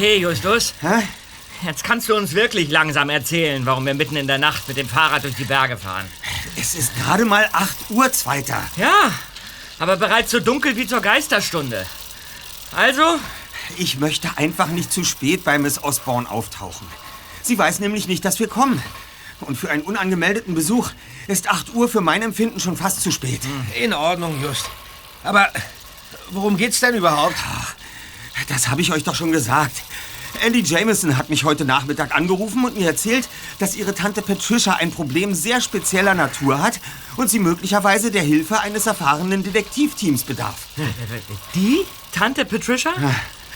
Okay, Justus. Hä? Jetzt kannst du uns wirklich langsam erzählen, warum wir mitten in der Nacht mit dem Fahrrad durch die Berge fahren. Es ist gerade mal 8 Uhr, Zweiter. Ja, aber bereits so dunkel wie zur Geisterstunde. Also, Ich möchte einfach nicht zu spät bei Miss Osborne auftauchen. Sie weiß nämlich nicht, dass wir kommen. Und für einen unangemeldeten Besuch ist 8 Uhr für mein Empfinden schon fast zu spät. In Ordnung, Just. Aber worum geht's denn überhaupt? Das habe ich euch doch schon gesagt. Ellie Jameson hat mich heute Nachmittag angerufen und mir erzählt, dass ihre Tante Patricia ein Problem sehr spezieller Natur hat und sie möglicherweise der Hilfe eines erfahrenen Detektivteams bedarf. die Tante Patricia?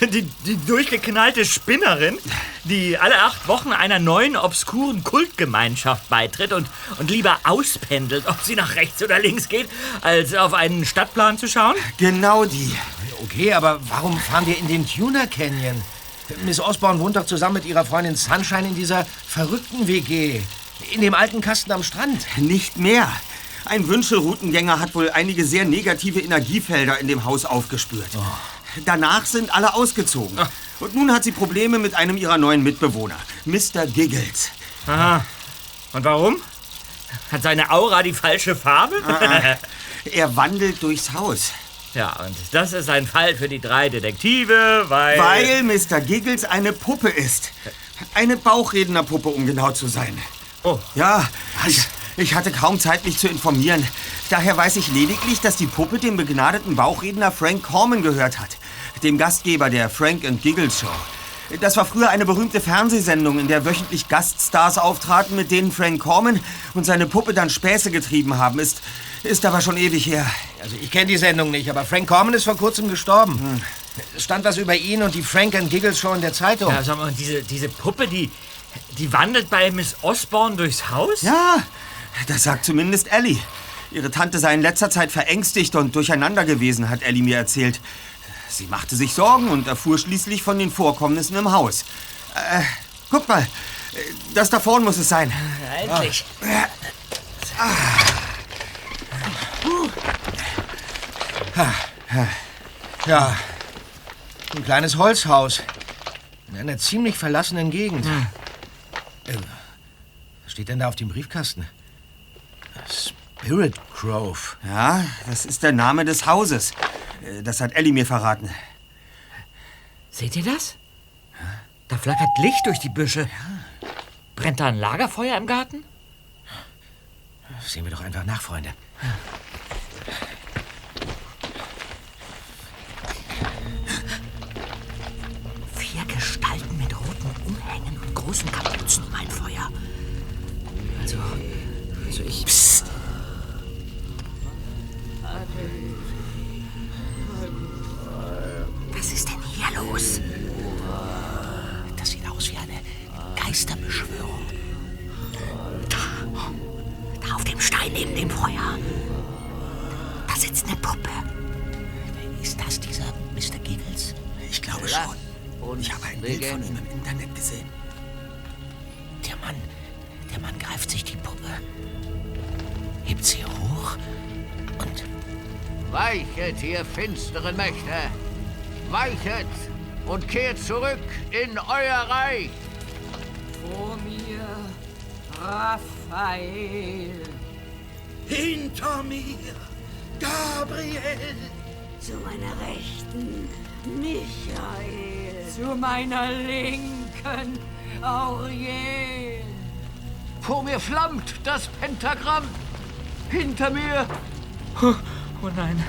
Die, die durchgeknallte Spinnerin, die alle acht Wochen einer neuen, obskuren Kultgemeinschaft beitritt und, und lieber auspendelt, ob sie nach rechts oder links geht, als auf einen Stadtplan zu schauen? Genau die. Okay, aber warum fahren wir in den Tuner Canyon? Miss Osborne wohnt doch zusammen mit ihrer Freundin Sunshine in dieser verrückten WG. In dem alten Kasten am Strand. Nicht mehr. Ein Wünschelroutengänger hat wohl einige sehr negative Energiefelder in dem Haus aufgespürt. Danach sind alle ausgezogen. Und nun hat sie Probleme mit einem ihrer neuen Mitbewohner, Mr. Giggles. Aha. Und warum? Hat seine Aura die falsche Farbe? Er wandelt durchs Haus. Ja, und das ist ein Fall für die drei Detektive, weil... Weil Mr. Giggles eine Puppe ist. Eine Bauchrednerpuppe, um genau zu sein. Oh. Ja, ich, ich hatte kaum Zeit, mich zu informieren. Daher weiß ich lediglich, dass die Puppe dem begnadeten Bauchredner Frank Corman gehört hat. Dem Gastgeber der Frank and Giggles Show. Das war früher eine berühmte Fernsehsendung, in der wöchentlich Gaststars auftraten, mit denen Frank Corman und seine Puppe dann Späße getrieben haben. Ist, ist aber schon ewig her. Also ich kenne die Sendung nicht, aber Frank Corman ist vor kurzem gestorben. Es stand was über ihn und die Frank and Giggles Show in der Zeitung. Ja, sag mal, und diese, diese Puppe, die, die wandelt bei Miss Osborne durchs Haus? Ja, das sagt zumindest Ellie. Ihre Tante sei in letzter Zeit verängstigt und durcheinander gewesen, hat Ellie mir erzählt. Sie machte sich Sorgen und erfuhr schließlich von den Vorkommnissen im Haus. Äh, guck mal, das da vorne muss es sein. Endlich. Ja, ein kleines Holzhaus. In einer ziemlich verlassenen Gegend. Äh, was steht denn da auf dem Briefkasten? Spirit Grove. Ja, das ist der Name des Hauses. Äh, Das hat Ellie mir verraten. Seht ihr das? Da flackert Licht durch die Büsche. Brennt da ein Lagerfeuer im Garten? Sehen wir doch einfach nach, Freunde. Vier großen Kapuzen um ein Feuer. Also, also ich... Psst. Was ist denn hier los? Das sieht aus wie eine Geisterbeschwörung. Da auf dem Stein neben dem Feuer. Da sitzt eine Puppe. Ist das dieser Mr. Giggles? Ich glaube schon. Ich habe ein Bild von ihm im Internet gesehen. Der Mann, der Mann greift sich die Puppe, hebt sie hoch und Weichet, ihr finsteren Mächte! Weichet und kehrt zurück in euer Reich! Vor mir, Raphael. Hinter mir, Gabriel. Zu meiner Rechten, Michael. Zu meiner Linken, Auriel. Vor mir flammt das Pentagramm! Hinter mir Oh nein.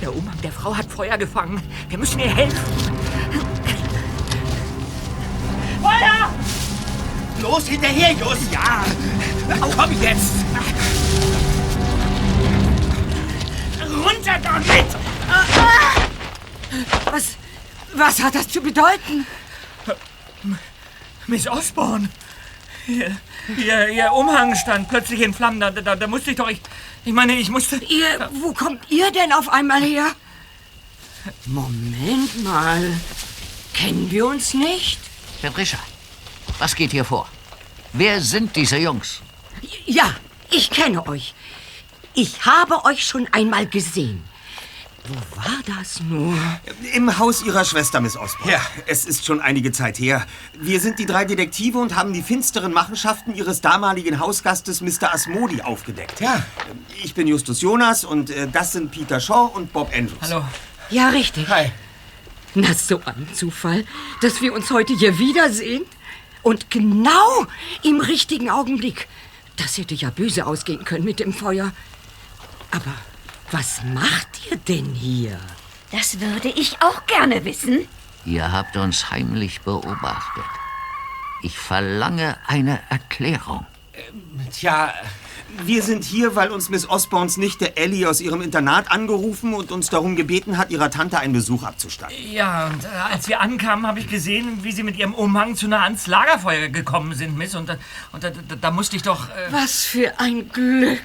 Der Umhang der Frau hat Feuer gefangen. Wir müssen ihr helfen. Feuer! Los hinterher, Just. Ja. Komm jetzt. Runter damit! Was, was hat das zu bedeuten? Miss Osborne. Ihr, ihr, ihr Umhang stand plötzlich in Flammen. Da, da, da musste ich doch... Ich, ich meine, ich musste... Ihr, wo kommt ihr denn auf einmal her? Moment mal. Kennen wir uns nicht? Patricia, was geht hier vor? Wer sind diese Jungs? Ja, ich kenne euch. Ich habe euch schon einmal gesehen. Wo war das nur? Im Haus Ihrer Schwester, Miss Osborne. Ja. Es ist schon einige Zeit her. Wir sind die drei Detektive und haben die finsteren Machenschaften Ihres damaligen Hausgastes Mr. Asmodi aufgedeckt. Ja. Ich bin Justus Jonas und äh, das sind Peter Shaw und Bob Andrews. Hallo. Ja, richtig. Hi. Na, so ein Zufall, dass wir uns heute hier wiedersehen. Und genau im richtigen Augenblick. Das hätte ja böse ausgehen können mit dem Feuer. Aber was macht ihr denn hier? Das würde ich auch gerne wissen. Ihr habt uns heimlich beobachtet. Ich verlange eine Erklärung. Tja, Wir sind hier, weil uns Miss Osborns Nichte Ellie aus ihrem Internat angerufen und uns darum gebeten hat, ihrer Tante einen Besuch abzustatten. Ja, und äh, als wir ankamen, habe ich gesehen, wie Sie mit Ihrem Umhang zu nah ans Lagerfeuer gekommen sind, Miss. Und, da- und da, da, da musste ich doch... Äh, Was für ein Glück.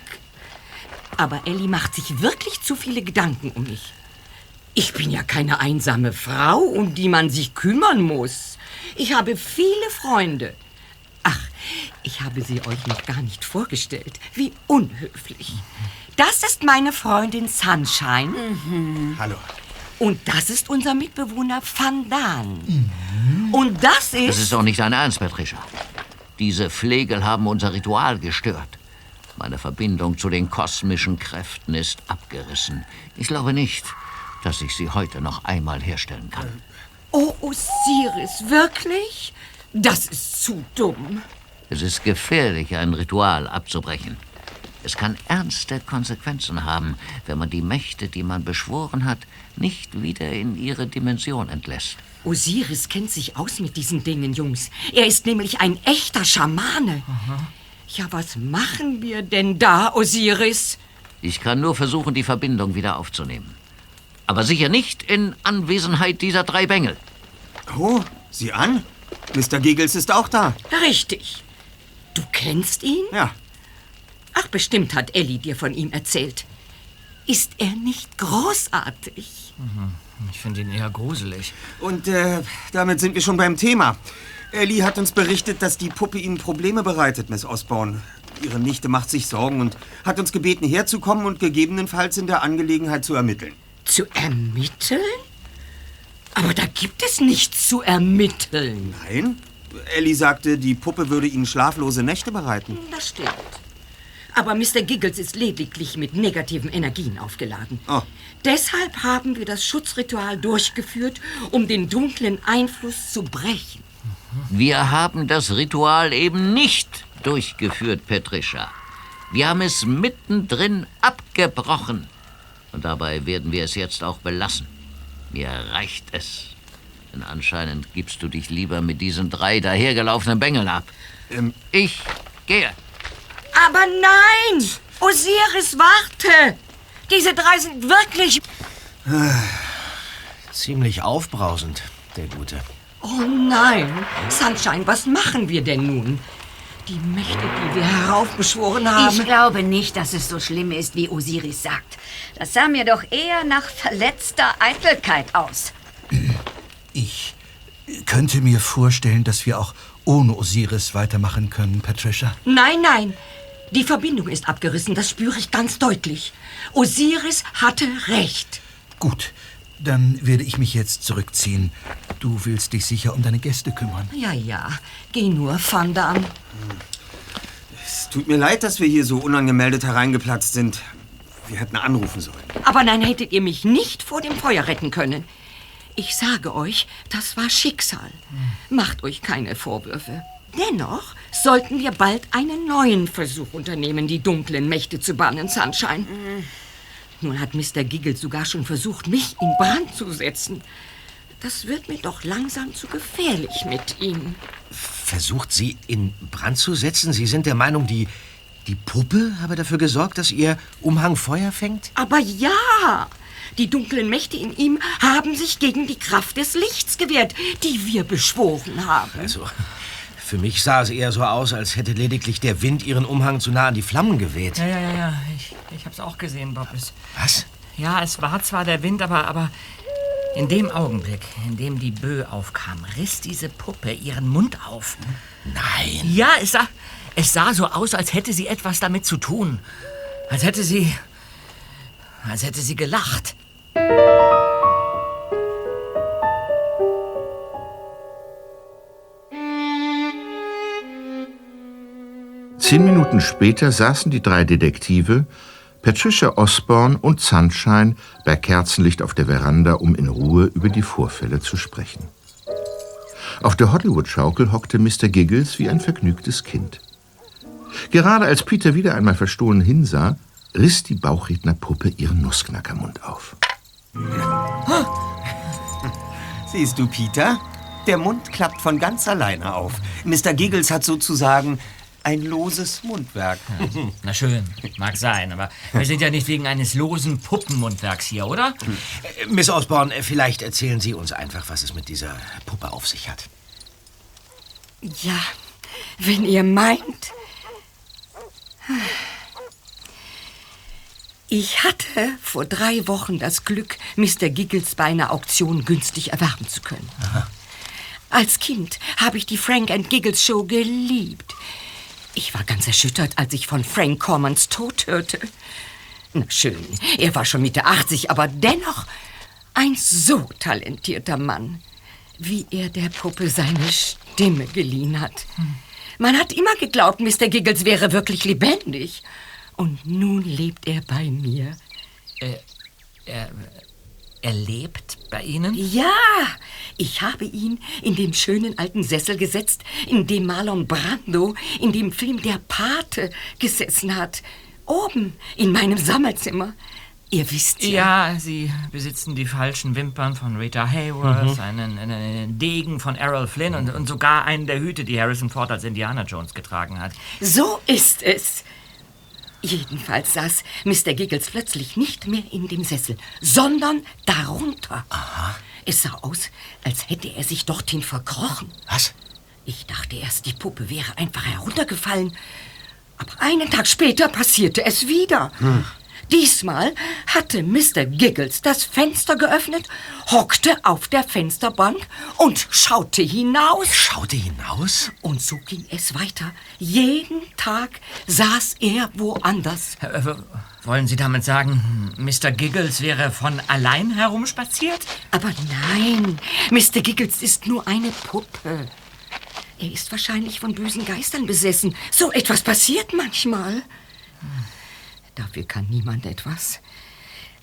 Aber Ellie macht sich wirklich zu viele Gedanken um mich. Ich bin ja keine einsame Frau, um die man sich kümmern muss. Ich habe viele Freunde. Ach, ich habe sie euch noch gar nicht vorgestellt. Wie unhöflich. Das ist meine Freundin Sunshine. Hallo. Und das ist unser Mitbewohner Van Dan. Und das ist... Das ist doch nicht dein Ernst, Patricia. Diese Flegel haben unser Ritual gestört. Meine Verbindung zu den kosmischen Kräften ist abgerissen. Ich glaube nicht, dass ich sie heute noch einmal herstellen kann. Oh, Osiris, wirklich? Das ist zu dumm. Es ist gefährlich, ein Ritual abzubrechen. Es kann ernste Konsequenzen haben, wenn man die Mächte, die man beschworen hat, nicht wieder in ihre Dimension entlässt. Osiris kennt sich aus mit diesen Dingen, Jungs. Er ist nämlich ein echter Schamane. Ja, was machen wir denn da, Osiris? Ich kann nur versuchen, die Verbindung wieder aufzunehmen. Aber sicher nicht in Anwesenheit dieser drei Bengel. Oh, sieh an. Mr. Giggles ist auch da. Richtig. Du kennst ihn? Ja. Ach, bestimmt hat Ellie dir von ihm erzählt. Ist er nicht großartig? ich finde ihn eher gruselig. Und äh, damit sind wir schon beim Thema. Ellie hat uns berichtet, dass die Puppe Ihnen Probleme bereitet, Miss Osborne. Ihre Nichte macht sich Sorgen und hat uns gebeten, herzukommen und gegebenenfalls in der Angelegenheit zu ermitteln. Zu ermitteln? Aber da gibt es nichts zu ermitteln. Nein? Ellie sagte, die Puppe würde Ihnen schlaflose Nächte bereiten. Das stimmt. Aber Mr. Giggles ist lediglich mit negativen Energien aufgeladen. Oh. Deshalb haben wir das Schutzritual durchgeführt, um den dunklen Einfluss zu brechen. Wir haben das Ritual eben nicht durchgeführt, Patricia. Wir haben es mittendrin abgebrochen. Und dabei werden wir es jetzt auch belassen. Mir reicht es. Denn anscheinend gibst du dich lieber mit diesen drei dahergelaufenen Bengeln ab. Ähm, Ich gehe. Aber nein! Osiris, warte! Diese drei sind wirklich... ziemlich aufbrausend, der Gute. Oh nein! Sunshine, was machen wir denn nun? Die Mächte, die wir heraufbeschworen haben... Ich glaube nicht, dass es so schlimm ist, wie Osiris sagt. Das sah mir doch eher nach verletzter Eitelkeit aus. Ich könnte mir vorstellen, dass wir auch ohne Osiris weitermachen können, Patricia. Nein, nein. Die Verbindung ist abgerissen, das spüre ich ganz deutlich. Osiris hatte recht. Gut, dann werde ich mich jetzt zurückziehen. Du willst dich sicher um deine Gäste kümmern. Ja, ja. Geh nur, Van Damme. es tut mir leid, dass wir hier so unangemeldet hereingeplatzt sind. Wir hätten anrufen sollen. Aber nein, hättet ihr mich nicht vor dem Feuer retten können. Ich sage euch, das war Schicksal. Macht euch keine Vorwürfe. Dennoch sollten wir bald einen neuen Versuch unternehmen, die dunklen Mächte zu bannen, Sunshine. Nun hat Mr. Giggle sogar schon versucht, mich in Brand zu setzen. Das wird mir doch langsam zu gefährlich mit ihm. Versucht Sie in Brand zu setzen? Sie sind der Meinung, die, die Puppe habe dafür gesorgt, dass Ihr Umhang Feuer fängt? Aber ja, die dunklen Mächte in ihm haben sich gegen die Kraft des Lichts gewehrt, die wir beschworen haben. Also, für mich sah es eher so aus, als hätte lediglich der Wind Ihren Umhang zu nah an die Flammen geweht. Ja, ja, ja, ja. Ich, ich hab's auch gesehen, Bob. Es, Was? ja, es war zwar der Wind, aber, aber in dem Augenblick, in dem die Bö aufkam, riss diese Puppe ihren Mund auf. Nein. Ja, es sah, es sah so aus, als hätte sie etwas damit zu tun. Als hätte sie. als hätte sie gelacht. Zehn Minuten später saßen die drei Detektive, Patricia Osborne und Sunshine, bei Kerzenlicht auf der Veranda, um in Ruhe über die Vorfälle zu sprechen. Auf der Hollywood-Schaukel hockte Mr. Giggles wie ein vergnügtes Kind. Gerade als Peter wieder einmal verstohlen hinsah, riss die Bauchrednerpuppe ihren Nussknackermund auf. Siehst du, Peter? Der Mund klappt von ganz alleine auf. Mr. Giggles hat sozusagen ein loses Mundwerk. Na schön, mag sein, aber wir sind ja nicht wegen eines losen Puppenmundwerks hier, oder? Äh, Miss Osborne, äh, vielleicht erzählen Sie uns einfach, was es mit dieser Puppe auf sich hat. Ja, wenn ihr meint. Ich hatte vor drei Wochen das Glück, Mr. Giggles bei einer Auktion günstig erwerben zu können. Als Kind habe ich die Frank and Giggles Show geliebt. Ich war ganz erschüttert, als ich von Frank Cormans Tod hörte. Na schön, er war schon Mitte 80, aber dennoch ein so talentierter Mann, wie er der Puppe seine Stimme geliehen hat. Man hat immer geglaubt, Mr. Giggles wäre wirklich lebendig. Und nun lebt er bei mir. Äh, er, er lebt bei Ihnen? Ja, ich habe ihn in den schönen alten Sessel gesetzt, in dem Marlon Brando in dem Film Der Pate gesessen hat. Oben in meinem Sammelzimmer. Ihr wisst ja. Ja, Sie besitzen die falschen Wimpern von Rita Hayworth, Mhm. einen, einen Degen von Errol Flynn und, und sogar einen der Hüte, die Harrison Ford als Indiana Jones getragen hat. So ist es. Jedenfalls saß Mr. Giggles plötzlich nicht mehr in dem Sessel, sondern darunter. Es sah aus, als hätte er sich dorthin verkrochen. Was? Ich dachte erst, die Puppe wäre einfach heruntergefallen. Aber einen Tag später passierte es wieder. Diesmal hatte Mr. Giggles das Fenster geöffnet, hockte auf der Fensterbank und schaute hinaus. Schaute hinaus? Und so ging es weiter. Jeden Tag saß er woanders. Äh, w- Wollen Sie damit sagen, Mr. Giggles wäre von allein herumspaziert? Aber nein, Mr. Giggles ist nur eine Puppe. Er ist wahrscheinlich von bösen Geistern besessen. So etwas passiert manchmal. Dafür kann niemand etwas.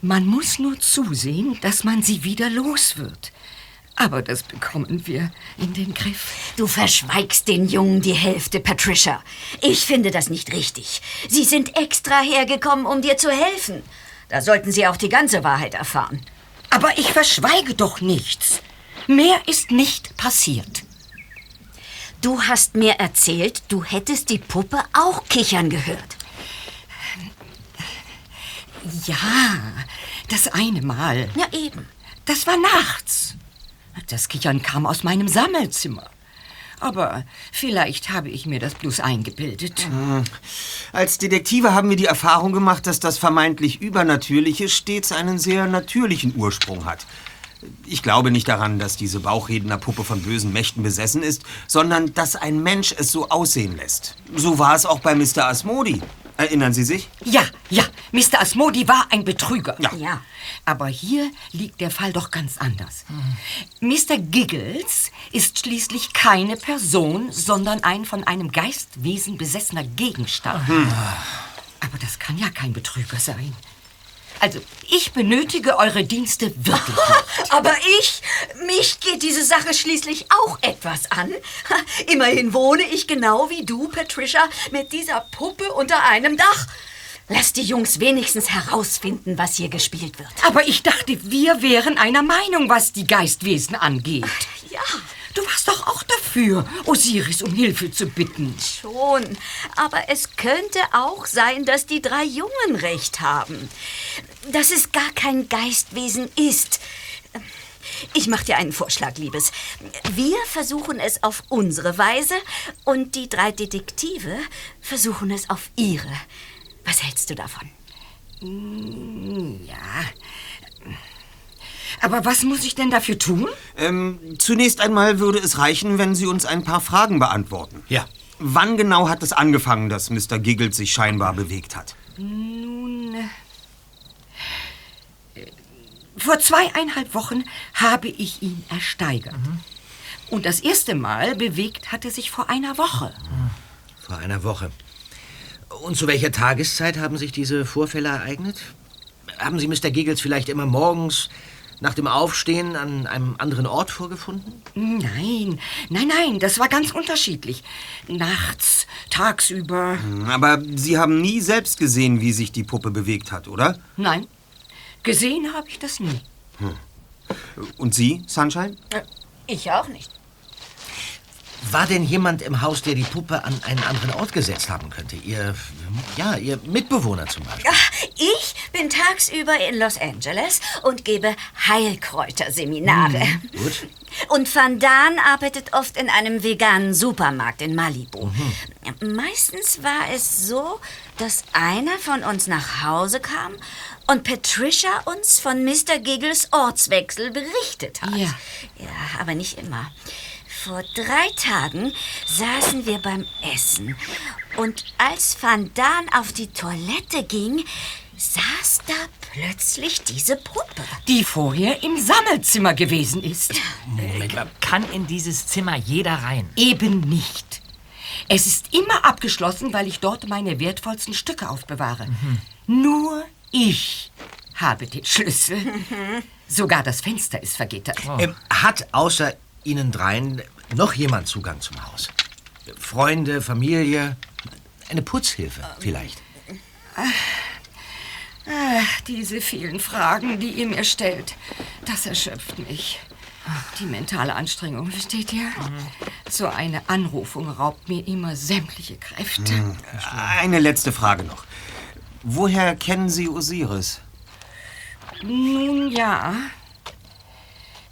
Man muss nur zusehen, dass man sie wieder los wird. Aber das bekommen wir in den Griff. Du verschweigst den Jungen die Hälfte, Patricia. Ich finde das nicht richtig. Sie sind extra hergekommen, um dir zu helfen. Da sollten Sie auch die ganze Wahrheit erfahren. Aber ich verschweige doch nichts. Mehr ist nicht passiert. Du hast mir erzählt, du hättest die Puppe auch kichern gehört. Ja, das eine Mal. Ja, eben. Das war nachts. Das Kichern kam aus meinem Sammelzimmer. Aber vielleicht habe ich mir das bloß eingebildet. Als Detektive haben wir die Erfahrung gemacht, dass das vermeintlich Übernatürliche stets einen sehr natürlichen Ursprung hat. Ich glaube nicht daran, dass diese Bauchrednerpuppe von bösen Mächten besessen ist, sondern dass ein Mensch es so aussehen lässt. So war es auch bei Mr. Asmodi. Erinnern Sie sich? Ja, ja, Mr. Asmodi war ein Betrüger. Ja. Ja. Aber hier liegt der Fall doch ganz anders. Mr. Giggles ist schließlich keine Person, sondern ein von einem Geistwesen besessener Gegenstand. Aber das kann ja kein Betrüger sein. Also, ich benötige eure Dienste wirklich nicht. Aber ich, mich geht diese Sache schließlich auch etwas an. Immerhin wohne ich genau wie du, Patricia, mit dieser Puppe unter einem Dach. Lass die Jungs wenigstens herausfinden, was hier gespielt wird. Aber ich dachte, wir wären einer Meinung, was die Geistwesen angeht. Ja, Du warst doch auch dafür, Osiris um Hilfe zu bitten. schon. Aber es könnte auch sein, dass die drei Jungen recht haben. Dass es gar kein Geistwesen ist. Ich mache dir einen Vorschlag, Liebes. Wir versuchen es auf unsere Weise und die drei Detektive versuchen es auf ihre. Was hältst du davon? Ja. Aber was muss ich denn dafür tun? Ähm, zunächst einmal würde es reichen, wenn Sie uns ein paar Fragen beantworten. Ja. Wann genau hat es angefangen, dass Mr. Giggles sich scheinbar bewegt hat? Nun. äh, Vor zweieinhalb Wochen habe ich ihn ersteigert. Und das erste Mal bewegt hatte sich vor einer Woche. Vor einer Woche. Und zu welcher Tageszeit haben sich diese Vorfälle ereignet? Haben Sie Mr. Giggles vielleicht immer morgens nach dem Aufstehen an einem anderen Ort vorgefunden? Nein, nein, nein, das war ganz unterschiedlich. Nachts, tagsüber. Aber Sie haben nie selbst gesehen, wie sich die Puppe bewegt hat, oder? Nein, gesehen habe ich das nie. Und Sie, Sunshine? Ich auch nicht. War denn jemand im Haus, der die Puppe an einen anderen Ort gesetzt haben könnte? Ihr, ja, Ihr Mitbewohner zum Beispiel. Ich bin tagsüber in Los Angeles und gebe Heilkräuterseminare. Gut. Und Van Daan arbeitet oft in einem veganen Supermarkt in Malibu. Meistens war es so, dass einer von uns nach Hause kam und Patricia uns von Mr. Giggles Ortswechsel berichtet hat. Ja. Ja, aber nicht immer. Vor drei Tagen saßen wir beim Essen. Und als Van Daan auf die Toilette ging, saß da plötzlich diese Puppe. Die vorher im Sammelzimmer gewesen ist. Moment mal. Kann in dieses Zimmer jeder rein? Eben nicht. Es ist immer abgeschlossen, weil ich dort meine wertvollsten Stücke aufbewahre. Nur ich habe den Schlüssel. Sogar das Fenster ist vergittert. Ähm, hat außer Ihnen dreien noch jemand Zugang zum Haus? Freunde, Familie, eine Putzhilfe vielleicht? Ach, diese vielen Fragen, die ihr mir stellt, das erschöpft mich. Die mentale Anstrengung, versteht ihr? So eine Anrufung raubt mir immer sämtliche Kräfte. Eine letzte Frage noch. Woher kennen Sie Osiris? Nun ja.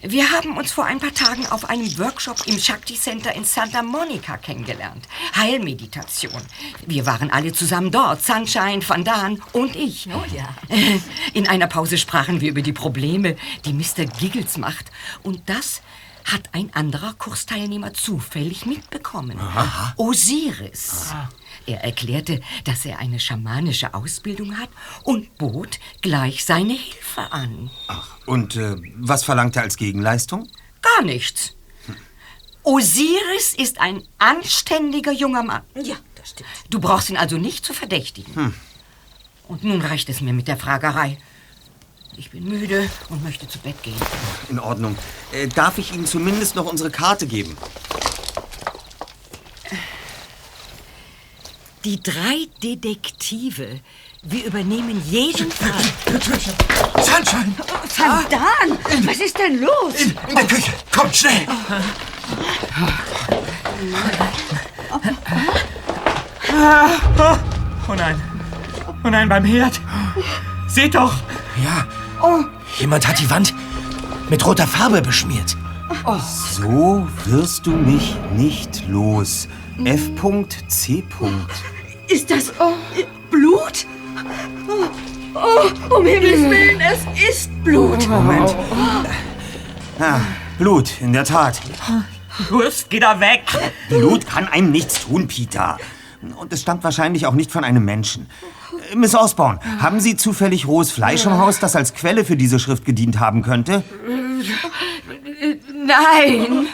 Wir haben uns vor ein paar Tagen auf einem Workshop im Shakti Center in Santa Monica kennengelernt. Heilmeditation. Wir waren alle zusammen dort. Sunshine, Van Daan und ich. Oh ja. In einer Pause sprachen wir über die Probleme, die Mr. Giggles macht. Und das hat ein anderer Kursteilnehmer zufällig mitbekommen. Osiris. Er erklärte, dass er eine schamanische Ausbildung hat und bot gleich seine Hilfe an. Und äh, was verlangt er als Gegenleistung? Gar nichts. Osiris ist ein anständiger junger Mann. Ja, das stimmt. Du brauchst ihn also nicht zu verdächtigen. Und nun reicht es mir mit der Fragerei. Ich bin müde und möchte zu Bett gehen. In Ordnung. Äh, darf ich Ihnen zumindest noch unsere Karte geben? Die drei Detektive. Wir übernehmen jeden Fall. Sunshine! Van Daan, was ist denn los? In, in der Küche! Kommt schnell! Oh nein. Oh nein, beim Herd. Seht doch. Ja. Jemand hat die Wand mit roter Farbe beschmiert. So wirst du mich nicht los. F.C. Ist das äh, Blut? Oh, oh, um Himmels Willen, es ist Blut. Moment. Ah, Blut, in der Tat. Just, geh da weg. Blut kann einem nichts tun, Peter. Und es stammt wahrscheinlich auch nicht von einem Menschen. Miss Osborne, haben Sie zufällig rohes Fleisch im Haus, das als Quelle für diese Schrift gedient haben könnte? Nein.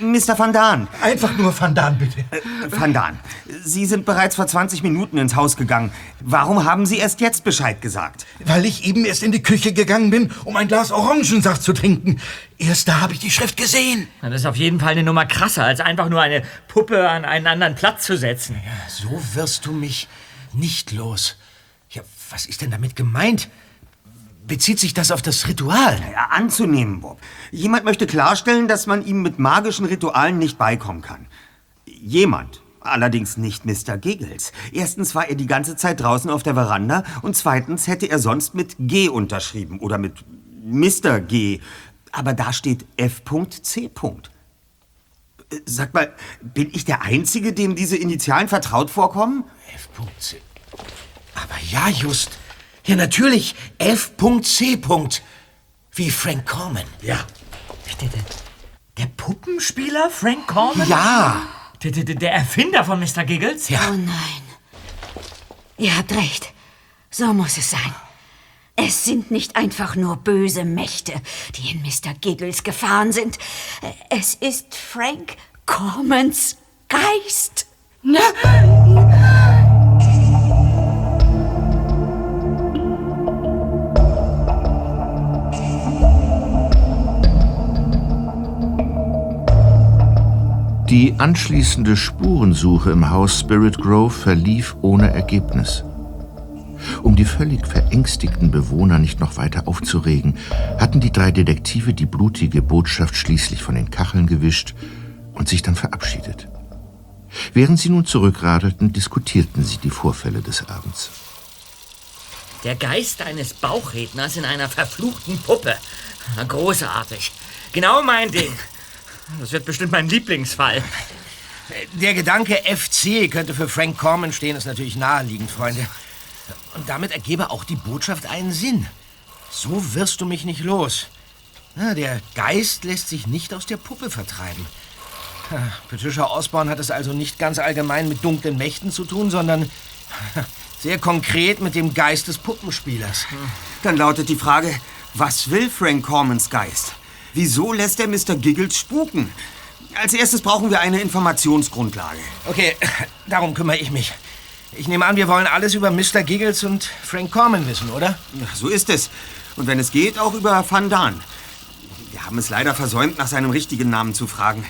Mr. Van Daan, Einfach nur Van Daan, bitte. Van Daan, Sie sind bereits vor 20 Minuten ins Haus gegangen. Warum haben Sie erst jetzt Bescheid gesagt? Weil ich eben erst in die Küche gegangen bin, um ein Glas Orangensaft zu trinken. Erst da habe ich die Schrift gesehen. Das ist auf jeden Fall eine Nummer krasser, als einfach nur eine Puppe an einen anderen Platz zu setzen. So wirst du mich nicht los. Ja, was ist denn damit gemeint? Bezieht sich das auf das Ritual? Ja, anzunehmen, Bob. Jemand möchte klarstellen, dass man ihm mit magischen Ritualen nicht beikommen kann. Jemand. Allerdings nicht Mr. Giggles. Erstens war er die ganze Zeit draußen auf der Veranda und zweitens hätte er sonst mit G unterschrieben oder mit Mr. G. Aber da steht F.C. Äh, Sag mal, bin ich der Einzige, dem diese Initialen vertraut vorkommen? F.C. Aber ja, just. Ja, natürlich. F.C. Wie Frank Corman. Ja. Der, Puppenspieler Frank Corman? Ja. Der, der, der Erfinder von Mr. Giggles? Ja. Oh nein. Ihr habt recht. So muss es sein. Es sind nicht einfach nur böse Mächte, die in Mr. Giggles gefahren sind. Es ist Frank Cormans Geist. Die anschließende Spurensuche im Haus Spirit Grove verlief ohne Ergebnis. Um die völlig verängstigten Bewohner nicht noch weiter aufzuregen, hatten die drei Detektive die blutige Botschaft schließlich von den Kacheln gewischt und sich dann verabschiedet. Während sie nun zurückradelten, diskutierten sie die Vorfälle des Abends. Der Geist eines Bauchredners in einer verfluchten Puppe. Großartig. Genau mein Ding. Das wird bestimmt mein Lieblingsfall. Der Gedanke FC könnte für Frank Corman stehen, ist natürlich naheliegend, Freunde. Und damit ergebe auch die Botschaft einen Sinn. So wirst du mich nicht los. Na, der Geist lässt sich nicht aus der Puppe vertreiben. Patricia Osborne hat es also nicht ganz allgemein mit dunklen Mächten zu tun, sondern sehr konkret mit dem Geist des Puppenspielers. Dann lautet die Frage, was will Frank Cormans Geist? Wieso lässt er Mr. Giggles spuken? Als erstes brauchen wir eine Informationsgrundlage. Okay, darum kümmere ich mich. Ich nehme an, wir wollen alles über Mr. Giggles und Frank Corman wissen, oder? Ja, so ist es. Und wenn es geht, auch über Van Daan. Wir haben es leider versäumt, nach seinem richtigen Namen zu fragen.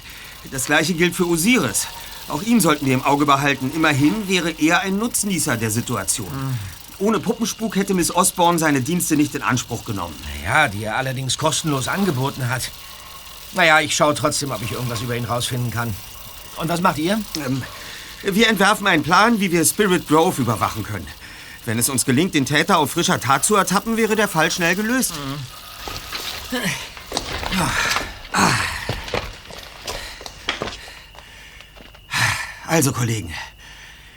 Das gleiche gilt für Osiris. Auch ihn sollten wir im Auge behalten. Immerhin wäre er ein Nutznießer der Situation. Ohne Puppenspuk hätte Miss Osborne seine Dienste nicht in Anspruch genommen. Ja, die er allerdings kostenlos angeboten hat. Naja, ich schaue trotzdem, ob ich irgendwas über ihn rausfinden kann. Und was macht ihr? Ähm, wir entwerfen einen Plan, wie wir Spirit Grove überwachen können. Wenn es uns gelingt, den Täter auf frischer Tat zu ertappen, wäre der Fall schnell gelöst. Also, Kollegen,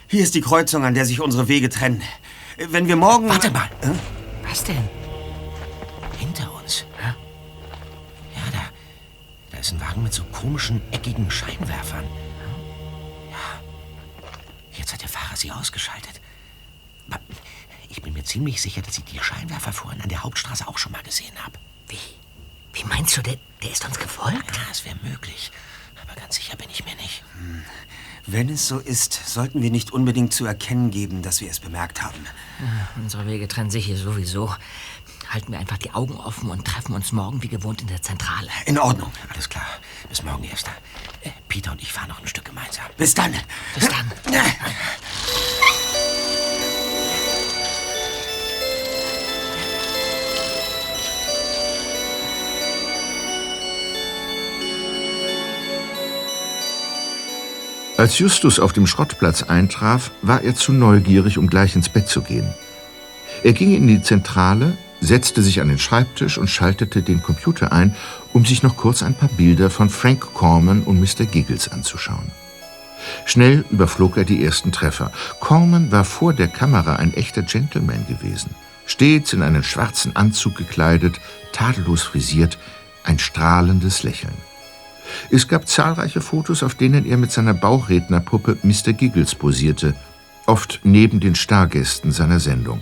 hier ist die Kreuzung, an der sich unsere Wege trennen. Wenn wir morgen... Warte mal. Äh? Was denn? Hinter uns. Ja, da, da ist ein Wagen mit so komischen, eckigen Scheinwerfern. Ja. Jetzt hat der Fahrer sie ausgeschaltet. Ich bin mir ziemlich sicher, dass ich die Scheinwerfer vorhin an der Hauptstraße auch schon mal gesehen habe. Wie? Wie meinst du, der, der ist uns gefolgt? Ja, es wäre möglich. Aber ganz sicher bin ich mir nicht. Wenn es so ist, sollten wir nicht unbedingt zu erkennen geben, dass wir es bemerkt haben. Unsere Wege trennen sich hier sowieso. Halten wir einfach die Augen offen und treffen uns morgen wie gewohnt in der Zentrale. In Ordnung. Alles klar. Bis morgen, Erster. Äh, Peter und ich fahren noch ein Stück gemeinsam. Bis dann. Bis dann. Als Justus auf dem Schrottplatz eintraf, war er zu neugierig, um gleich ins Bett zu gehen. Er ging in die Zentrale, setzte sich an den Schreibtisch und schaltete den Computer ein, um sich noch kurz ein paar Bilder von Frank Corman und Mr. Giggles anzuschauen. Schnell überflog er die ersten Treffer. Corman war vor der Kamera ein echter Gentleman gewesen. Stets in einen schwarzen Anzug gekleidet, tadellos frisiert, ein strahlendes Lächeln. Es gab zahlreiche Fotos, auf denen er mit seiner Bauchrednerpuppe Mr. Giggles posierte, oft neben den Stargästen seiner Sendung.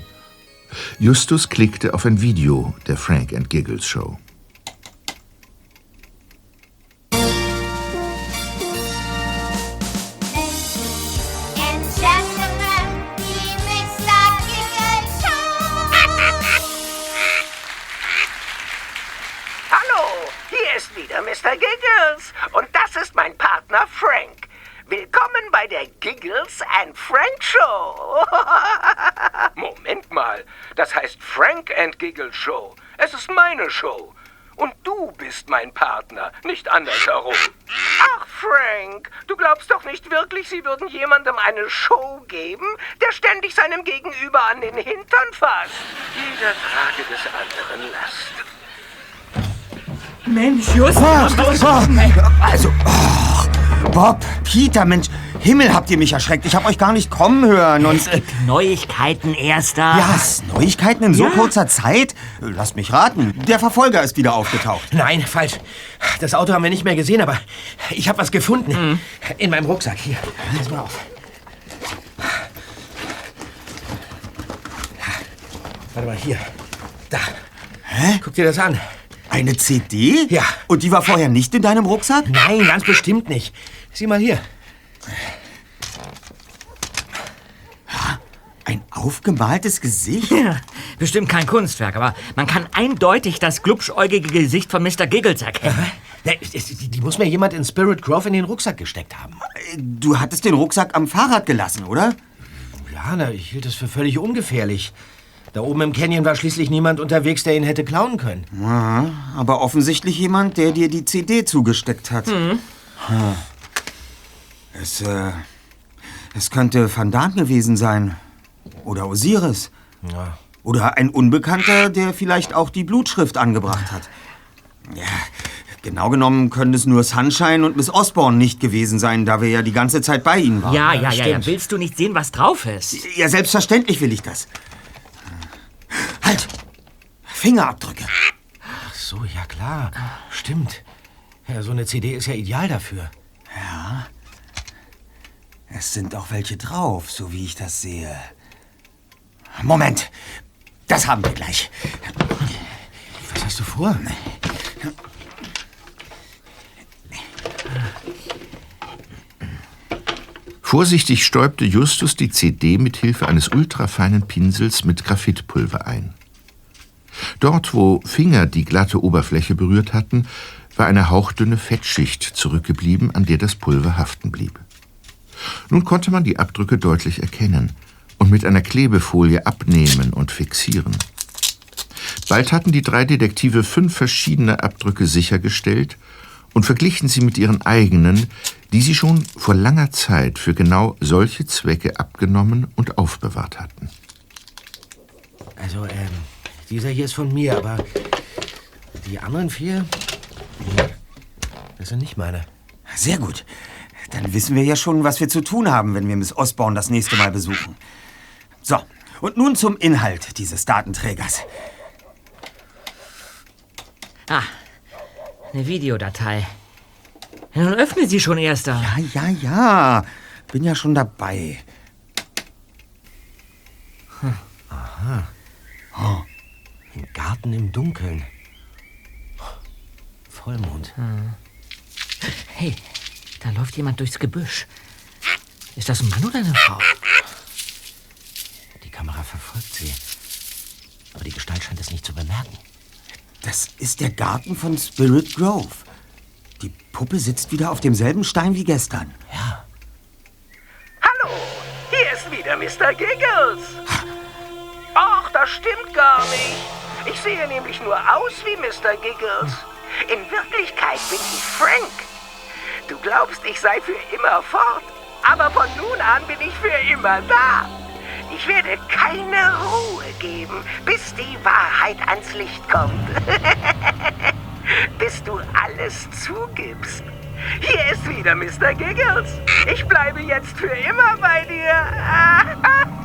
Justus klickte auf ein Video der Frank and Giggles Show. Und das ist mein Partner Frank. Willkommen bei der Giggles and Frank Show. Moment mal, das heißt Frank and Giggles Show. Es ist meine Show. Und du bist mein Partner, nicht andersherum. Ach, Frank, du glaubst doch nicht wirklich, sie würden jemandem eine Show geben, der ständig seinem Gegenüber an den Hintern fasst. Jeder trage des anderen Last. Mensch, Justus! Also, ach, Bob, Peter, Mensch, Himmel, habt ihr mich erschreckt. Ich hab euch gar nicht kommen hören. Und, Es gibt Neuigkeiten, Erster. ja, was, Neuigkeiten in so Ja. kurzer Zeit? Lasst mich raten. Der Verfolger ist wieder aufgetaucht. Nein, falsch. Das Auto haben wir nicht mehr gesehen, aber ich habe was gefunden. In meinem Rucksack. Hier, pass mal auf. Warte mal, hier. Da. Hä? Guck dir das an. Eine CD? Ja. Und die war vorher nicht in deinem Rucksack? Nein, ganz bestimmt nicht. Sieh mal hier. Ein aufgemaltes Gesicht? Ja, bestimmt kein Kunstwerk, aber man kann eindeutig das glubschäugige Gesicht von Mr. Giggles erkennen. Ne, es- Die, die muss mir jemand in Spirit Grove in den Rucksack gesteckt haben. Du hattest den Rucksack am Fahrrad gelassen, oder? Ja, na, ich hielt das für völlig ungefährlich. Da oben im Canyon war schließlich niemand unterwegs, der ihn hätte klauen können. Ja, aber offensichtlich jemand, der dir die CD zugesteckt hat. Mhm. Hm. Es, äh, es könnte Van Daan gewesen sein. Oder Osiris. Ja. Oder ein Unbekannter, der vielleicht auch die Blutschrift angebracht hat. Ja, genau genommen können es nur Sunshine und Miss Osborne nicht gewesen sein, da wir ja die ganze Zeit bei ihnen waren. Ja, ja, ja, ja. Willst du nicht sehen, was drauf ist? Ja, selbstverständlich will ich das. Halt! Fingerabdrücke. Ach so, ja klar. Stimmt. Ja, so eine CD ist ja ideal dafür. Ja. Es sind auch welche drauf, so wie ich das sehe. Moment. Das haben wir gleich. Was hast du vor? Vorsichtig stäubte Justus die CD mit Hilfe eines ultrafeinen Pinsels mit Graphitpulver ein. Dort, wo Finger die glatte Oberfläche berührt hatten, war eine hauchdünne Fettschicht zurückgeblieben, an der das Pulver haften blieb. Nun konnte man die Abdrücke deutlich erkennen und mit einer Klebefolie abnehmen und fixieren. Bald hatten die drei Detektive fünf verschiedene Abdrücke sichergestellt und verglichen sie mit ihren eigenen, die sie schon vor langer Zeit für genau solche Zwecke abgenommen und aufbewahrt hatten. Also, ähm, dieser hier ist von mir, aber die anderen vier, das sind nicht meine. Sehr gut. Dann wissen wir ja schon, was wir zu tun haben, wenn wir Miss Osborne das nächste Mal besuchen. So, und nun zum Inhalt dieses Datenträgers. Ah, eine Videodatei. Ja, nun öffne sie schon, Erster. Ja, ja, ja. Bin ja schon dabei. Aha. Oh. Ein Garten im Dunkeln. Vollmond. Hey, da läuft jemand durchs Gebüsch. Ist das ein Mann oder eine Frau? Die Kamera verfolgt sie. Aber die Gestalt scheint es nicht zu bemerken. Das ist der Garten von Spirit Grove. Die Puppe sitzt wieder auf demselben Stein wie gestern. Hallo, hier ist wieder Mr. Giggles. Ach, das stimmt gar nicht. Ich sehe nämlich nur aus wie Mr. Giggles. In Wirklichkeit bin ich Frank. Du glaubst, ich sei für immer fort, aber von nun an bin ich für immer da. Ich werde keine Ruhe geben, bis die Wahrheit ans Licht kommt. bis du alles zugibst. Hier ist wieder Mr. Giggles. Ich bleibe jetzt für immer bei dir.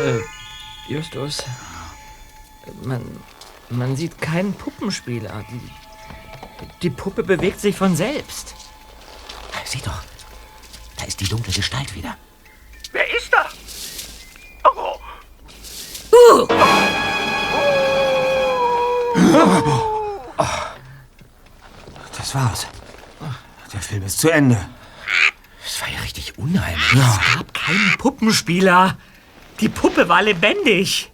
Äh, Justus. Man, man sieht keinen Puppenspieler. Die, die Puppe bewegt sich von selbst. Sieh doch. Da ist die dunkle Gestalt wieder. Wer ist da? Uh. Das war's. Der Film ist zu Ende. Das war ja richtig unheimlich. Es gab keinen Puppenspieler. Die Puppe war lebendig.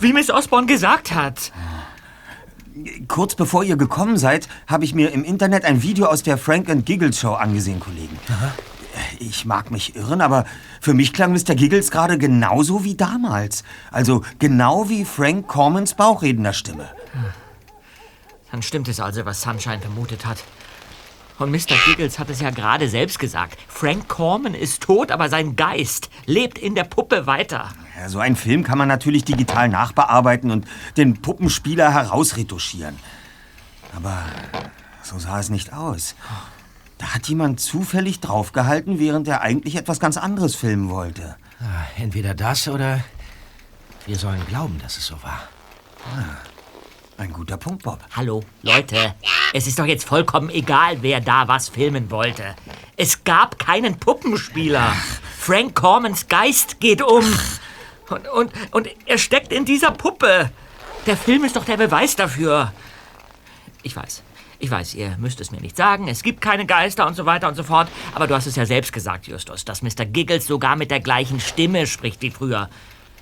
Wie Miss Osborne gesagt hat. Kurz bevor ihr gekommen seid, habe ich mir im Internet ein Video aus der Frank and Giggles Show angesehen, Kollegen. Ich mag mich irren, aber für mich klang Mr. Giggles gerade genauso wie damals. Also genau wie Frank Cormans bauchredender Stimme. Dann stimmt es also, was Sunshine vermutet hat. Und Mr. Giggles hat es ja gerade selbst gesagt. Frank Corman ist tot, aber sein Geist lebt in der Puppe weiter. Ja, so einen Film kann man natürlich digital nachbearbeiten und den Puppenspieler herausretuschieren. Aber so sah es nicht aus. Da hat jemand zufällig draufgehalten, während er eigentlich etwas ganz anderes filmen wollte. Ah, Entweder das oder wir sollen glauben, dass es so war. Ein guter Punkt, Bob. Hallo, Leute. Es ist doch jetzt vollkommen egal, wer da was filmen wollte. Es gab keinen Puppenspieler. Frank Cormans Geist geht um. Und, und, und er steckt in dieser Puppe. Der Film ist doch der Beweis dafür. Ich weiß. Ich weiß, ihr müsst es mir nicht sagen. Es gibt keine Geister und so weiter und so fort. Aber du hast es ja selbst gesagt, Justus, dass Mr. Giggles sogar mit der gleichen Stimme spricht wie früher.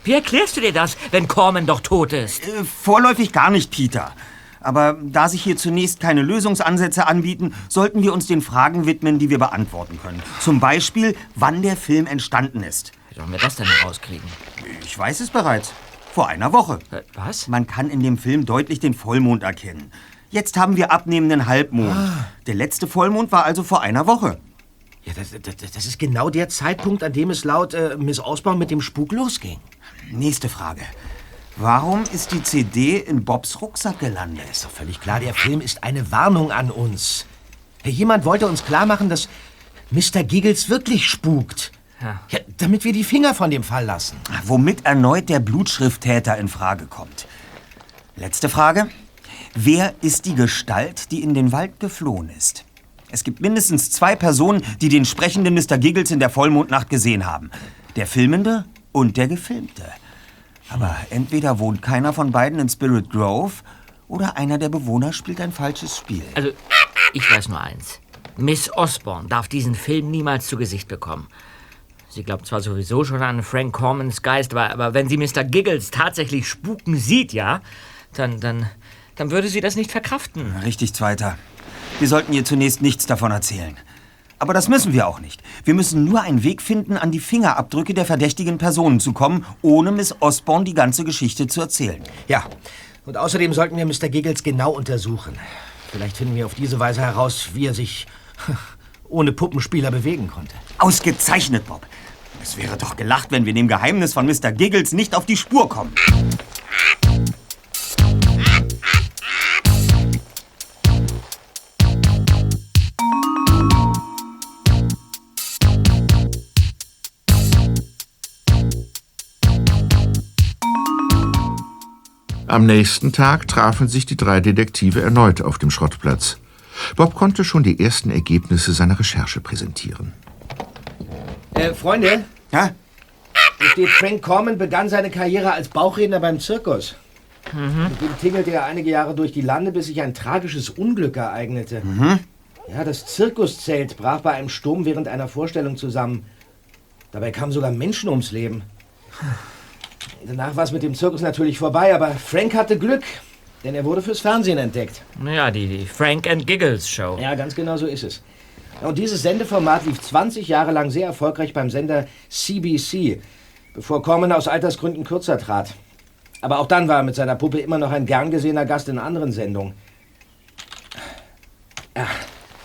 Wie erklärst du dir das, wenn Corman doch tot ist? Äh, vorläufig gar nicht, Peter. Aber da sich hier zunächst keine Lösungsansätze anbieten, sollten wir uns den Fragen widmen, die wir beantworten können. Zum Beispiel, wann der Film entstanden ist. Wie sollen wir das denn rauskriegen? Ich weiß es bereits. Vor einer Woche. Äh, Was? Man kann in dem Film deutlich den Vollmond erkennen. Jetzt haben wir abnehmenden Halbmond. Ah. Der letzte Vollmond war also vor einer Woche. Ja, das, das, das ist genau der Zeitpunkt, an dem es laut äh, Miss Osborne mit dem Spuk losging. Nächste Frage. Warum ist die CD in Bobs Rucksack gelandet? Ist doch völlig klar, der Film ist eine Warnung an uns. Jemand wollte uns klar machen, dass Mr. Giggles wirklich spukt. Ja. Ja, damit wir die Finger von dem Fall lassen. Womit erneut der Blutschrifttäter in Frage kommt. Letzte Frage. Wer ist die Gestalt, die in den Wald geflohen ist? Es gibt mindestens zwei Personen, die den sprechenden Mr. Giggles in der Vollmondnacht gesehen haben. Der Filmende und der Gefilmte. Aber entweder wohnt keiner von beiden in Spirit Grove oder einer der Bewohner spielt ein falsches Spiel. Also, ich weiß nur eins. Miss Osborne darf diesen Film niemals zu Gesicht bekommen. Sie glaubt zwar sowieso schon an Frank Cormans Geist, aber, aber wenn sie Mr. Giggles tatsächlich spuken sieht, ja, dann, dann, dann würde sie das nicht verkraften. Richtig, Zweiter. Wir sollten ihr zunächst nichts davon erzählen. Aber das müssen wir auch nicht. Wir müssen nur einen Weg finden, an die Fingerabdrücke der verdächtigen Personen zu kommen, ohne Miss Osborne die ganze Geschichte zu erzählen. Ja, und außerdem sollten wir Mr. Giggles genau untersuchen. Vielleicht finden wir auf diese Weise heraus, wie er sich ohne Puppenspieler bewegen konnte. Ausgezeichnet, Bob. Es wäre doch gelacht, wenn wir dem Geheimnis von Mr. Giggles nicht auf die Spur kommen. Am nächsten Tag trafen sich die drei Detektive erneut auf dem Schrottplatz. Bob konnte schon die ersten Ergebnisse seiner Recherche präsentieren. Äh, Freunde? Ja? Hier steht, Frank Corman begann seine Karriere als Bauchredner beim Zirkus. Mit dem tingelte er einige Jahre durch die Lande, bis sich ein tragisches Unglück ereignete. Ja, das Zirkuszelt brach bei einem Sturm während einer Vorstellung zusammen. Dabei kamen sogar Menschen ums Leben. Danach war es mit dem Zirkus natürlich vorbei, aber Frank hatte Glück, denn er wurde fürs Fernsehen entdeckt. Naja, die, die Frank and Giggles Show. Ja, ganz genau so ist es. Und dieses Sendeformat lief 20 Jahre lang sehr erfolgreich beim Sender CBC, bevor Corman aus Altersgründen kürzer trat. Aber auch dann war er mit seiner Puppe immer noch ein gern gesehener Gast in anderen Sendungen. Ja,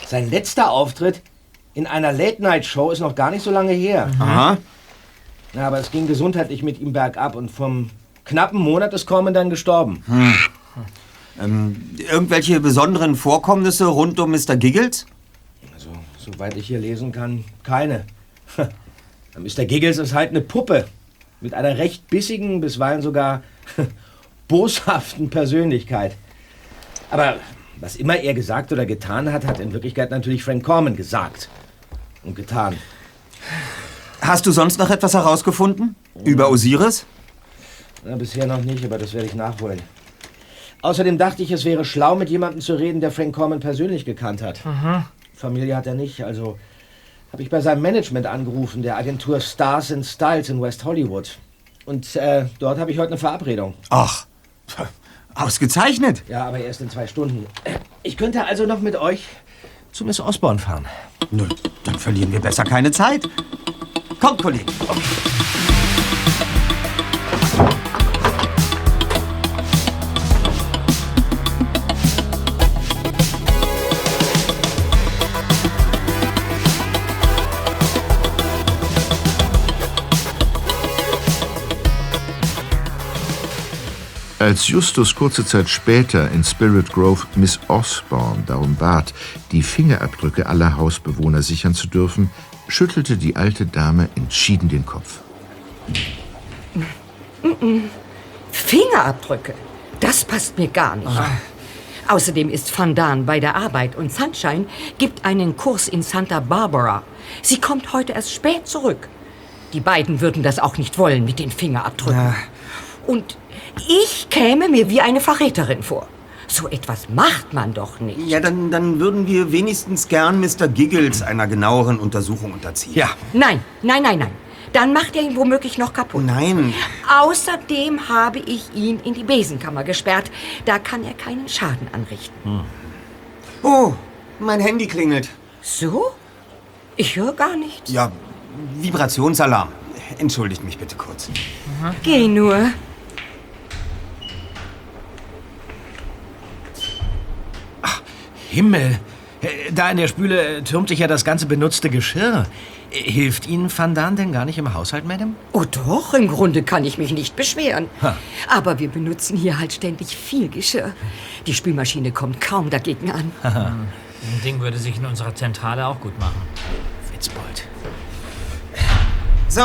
sein letzter Auftritt in einer Late-Night-Show ist noch gar nicht so lange her. Aha. Ja, aber es ging gesundheitlich mit ihm bergab und vom knappen Monat ist Corman dann gestorben. Ähm, irgendwelche besonderen Vorkommnisse rund um Mr. Giggles? Also, soweit ich hier lesen kann, keine. Mr. Giggles ist halt eine Puppe. Mit einer recht bissigen, bisweilen sogar boshaften Persönlichkeit. Aber was immer er gesagt oder getan hat, hat in Wirklichkeit natürlich Frank Corman gesagt. Und getan. Hast du sonst noch etwas herausgefunden? Über Osiris? Na, bisher noch nicht, aber das werde ich nachholen. Außerdem dachte ich, es wäre schlau, mit jemandem zu reden, der Frank Corman persönlich gekannt hat. Familie hat er nicht, also habe ich bei seinem Management angerufen, der Agentur Stars and Styles in West Hollywood. Und äh, dort habe ich heute eine Verabredung. Ach, ausgezeichnet. Ja, aber erst in zwei Stunden. Ich könnte also noch mit euch zu Miss Osborne fahren. Nun, dann verlieren wir besser keine Zeit. Kommt, Kollegen. Als Justus kurze Zeit später in Spirit Grove Miss Osborne darum bat, die Fingerabdrücke aller Hausbewohner sichern zu dürfen, schüttelte die alte Dame entschieden den Kopf. Fingerabdrücke. Das passt mir gar nicht. Außerdem ist Van Daan bei der Arbeit und Sunshine gibt einen Kurs in Santa Barbara. Sie kommt heute erst spät zurück. Die beiden würden das auch nicht wollen mit den Fingerabdrücken. Ja. Und ich käme mir wie eine Verräterin vor. So etwas macht man doch nicht. Ja, dann, dann würden wir wenigstens gern Mr. Giggles einer genaueren Untersuchung unterziehen. Ja. Nein, nein, nein, nein. Dann macht er ihn womöglich noch kaputt. Nein. Außerdem habe ich ihn in die Besenkammer gesperrt. Da kann er keinen Schaden anrichten. Oh, mein Handy klingelt. So? Ich höre gar nichts. Ja, Vibrationsalarm. Entschuldigt mich bitte kurz. Geh nur. Himmel! Äh, Da in der Spüle türmt sich ja das ganze benutzte Geschirr. Äh, Hilft Ihnen Van Daan denn gar nicht im Haushalt, Madame? Oh doch, im Grunde kann ich mich nicht beschweren. Ha. Aber wir benutzen hier halt ständig viel Geschirr. Die Spülmaschine kommt kaum dagegen an. Ein Ding würde sich in unserer Zentrale auch gut machen. Witzbold. So,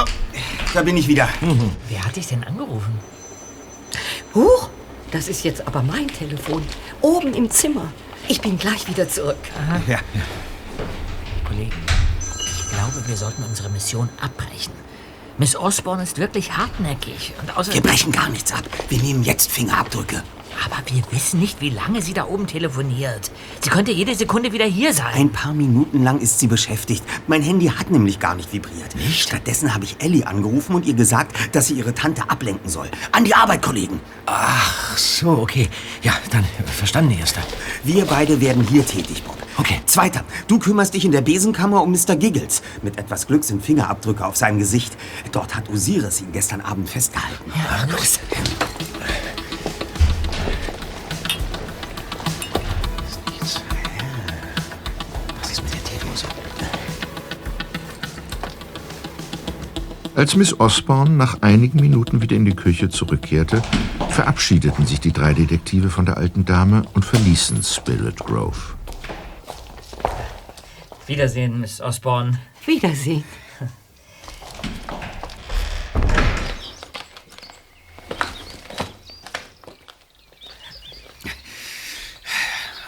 da bin ich wieder. Wer hat dich denn angerufen? Huch, das ist jetzt aber mein Telefon. Oben im Zimmer. Ich bin gleich wieder zurück. Ja. Kollegen, ich glaube, wir sollten unsere Mission abbrechen. Miss Osborne ist wirklich hartnäckig und Wir außerdem... brechen gar nichts ab. Wir nehmen jetzt Fingerabdrücke. Aber wir wissen nicht, wie lange sie da oben telefoniert. Sie könnte jede Sekunde wieder hier sein. Ein paar Minuten lang ist sie beschäftigt. Mein Handy hat nämlich gar nicht vibriert. Nicht? Stattdessen habe ich Ellie angerufen und ihr gesagt, dass sie ihre Tante ablenken soll. An die Arbeit, Kollegen. Ach so, okay. Ja, dann verstanden, Erster. Wir beide werden hier tätig, Bob. Okay. Zweiter, du kümmerst dich in der Besenkammer um Mr. Giggles. Mit etwas Glück sind Fingerabdrücke auf seinem Gesicht. Dort hat Osiris ihn gestern Abend festgehalten. Ja, los. Was ist mit der Teedose? Als Miss Osborne nach einigen Minuten wieder in die Küche zurückkehrte, verabschiedeten sich die drei Detektive von der alten Dame und verließen Spirit Grove. Wiedersehen, Miss Osborne. Wiedersehen.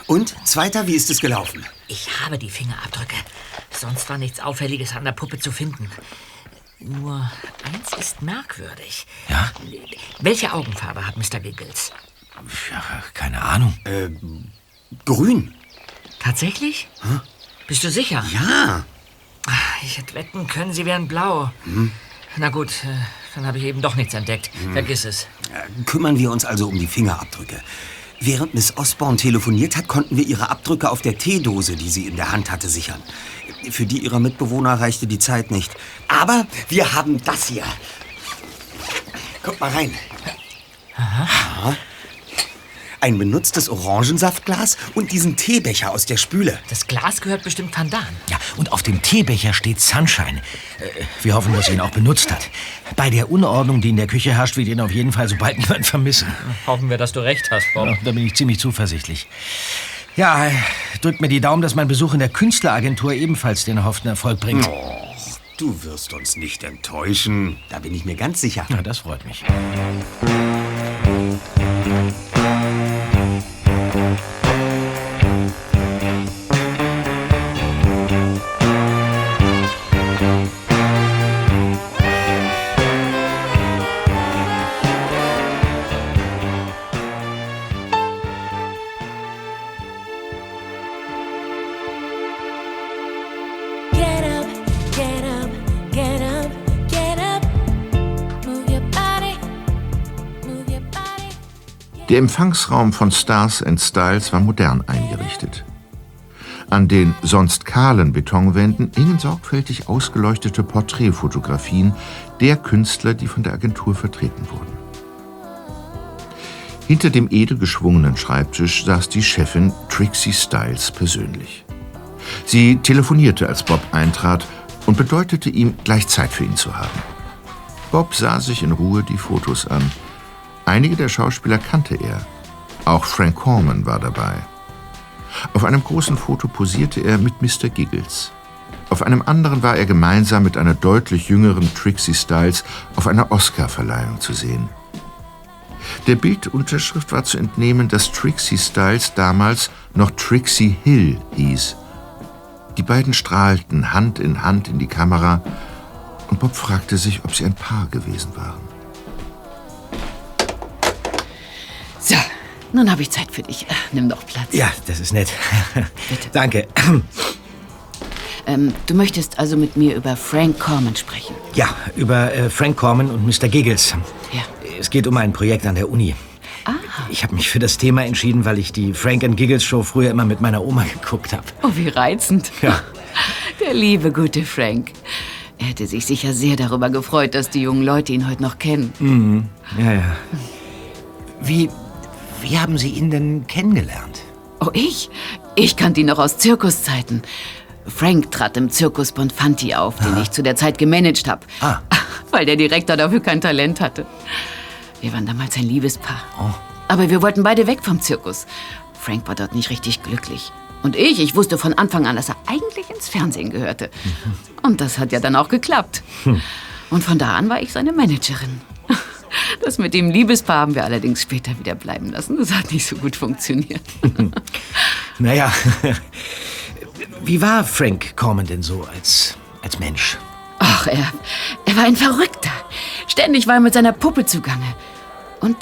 Und? Zweiter, wie ist es gelaufen? Ich habe die Fingerabdrücke. Sonst war nichts Auffälliges an der Puppe zu finden. Nur eins ist merkwürdig. Ja? Welche Augenfarbe hat Mr. Giggles? Ja, keine Ahnung. Äh, grün. Tatsächlich? Bist du sicher? Ja. Ich hätte wetten können, sie wären blau. Na gut, äh, dann habe ich eben doch nichts entdeckt. Vergiss es. Kümmern wir uns also um die Fingerabdrücke. Während Miss Osborne telefoniert hat, konnten wir ihre Abdrücke auf der Teedose, die sie in der Hand hatte, sichern. Für die ihrer Mitbewohner reichte die Zeit nicht. Aber wir haben das hier. Guck mal rein. Aha. Ein benutztes Orangensaftglas und diesen Teebecher aus der Spüle. Das Glas gehört bestimmt Van Daan. Ja, und auf dem Teebecher steht Sunshine. Äh, wir hoffen, dass er ihn auch benutzt hat. Bei der Unordnung, die in der Küche herrscht, wird ihn auf jeden Fall so bald niemand vermissen. Hoffen wir, dass du recht hast, Bob. Ja, da bin ich ziemlich zuversichtlich. Ja, drückt mir die Daumen, dass mein Besuch in der Künstleragentur ebenfalls den erhofften Erfolg bringt. Och, du wirst uns nicht enttäuschen. Da bin ich mir ganz sicher. Na, das freut mich. Bye. Der Empfangsraum von Stars and Styles war modern eingerichtet. An den sonst kahlen Betonwänden hingen sorgfältig ausgeleuchtete Porträtfotografien der Künstler, die von der Agentur vertreten wurden. Hinter dem edel geschwungenen Schreibtisch saß die Chefin Trixie Styles persönlich. Sie telefonierte, als Bob eintrat und bedeutete ihm, gleich Zeit für ihn zu haben. Bob sah sich in Ruhe die Fotos an. Einige der Schauspieler kannte er. Auch Frank Corman war dabei. Auf einem großen Foto posierte er mit Mr. Giggles. Auf einem anderen war er gemeinsam mit einer deutlich jüngeren Trixie Styles auf einer Oscar-Verleihung zu sehen. Der Bildunterschrift war zu entnehmen, dass Trixie Styles damals noch Trixie Hill hieß. Die beiden strahlten Hand in Hand in die Kamera und Bob fragte sich, ob sie ein Paar gewesen waren. Nun habe ich Zeit für dich. Äh, Nimm doch Platz. Ja, das ist nett. Danke. Ähm, du möchtest also mit mir über Frank Corman sprechen. Ja, über äh, Frank Corman und Mr. Giggles. Ja. Es geht um ein Projekt an der Uni. Ah. Ich habe mich für das Thema entschieden, weil ich die Frank and Giggles Show früher immer mit meiner Oma geguckt habe. Oh, wie reizend. Ja. Der liebe, gute Frank. Er hätte sich sicher sehr darüber gefreut, dass die jungen Leute ihn heute noch kennen. Mhm. Ja, ja. Wie, wie haben Sie ihn denn kennengelernt? Oh, ich? Ich kannte ihn noch aus Zirkuszeiten. Frank trat im Zirkus Bonfanti auf, den ich zu der Zeit gemanagt habe. Ah. Weil der Direktor dafür kein Talent hatte. Wir waren damals ein Liebespaar. Oh. Aber wir wollten beide weg vom Zirkus. Frank war dort nicht richtig glücklich. Und ich, ich wusste von Anfang an, dass er eigentlich ins Fernsehen gehörte. Und das hat ja dann auch geklappt. Hm. Und von da an war ich seine Managerin. Das mit dem Liebespaar haben wir allerdings später wieder bleiben lassen. Das hat nicht so gut funktioniert. Naja, wie war Frank Corman denn so als, als Mensch? Ach, er, er war ein Verrückter. Ständig war er mit seiner Puppe zugange. Und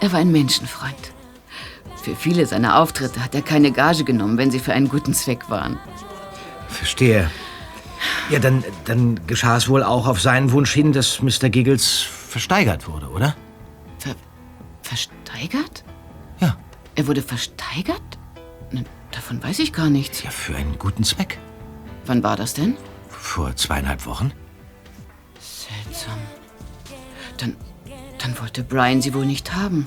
er war ein Menschenfreund. Für viele seiner Auftritte hat er keine Gage genommen, wenn sie für einen guten Zweck waren. Verstehe. Ja, dann, dann geschah es wohl auch auf seinen Wunsch hin, dass Mr. Giggles versteigert wurde, oder? Ver versteigert? Ja. Er wurde versteigert? Davon weiß ich gar nichts. Ja, für einen guten Zweck. Wann war das denn? Vor zweieinhalb Wochen. Seltsam. Dann, dann wollte Brian sie wohl nicht haben.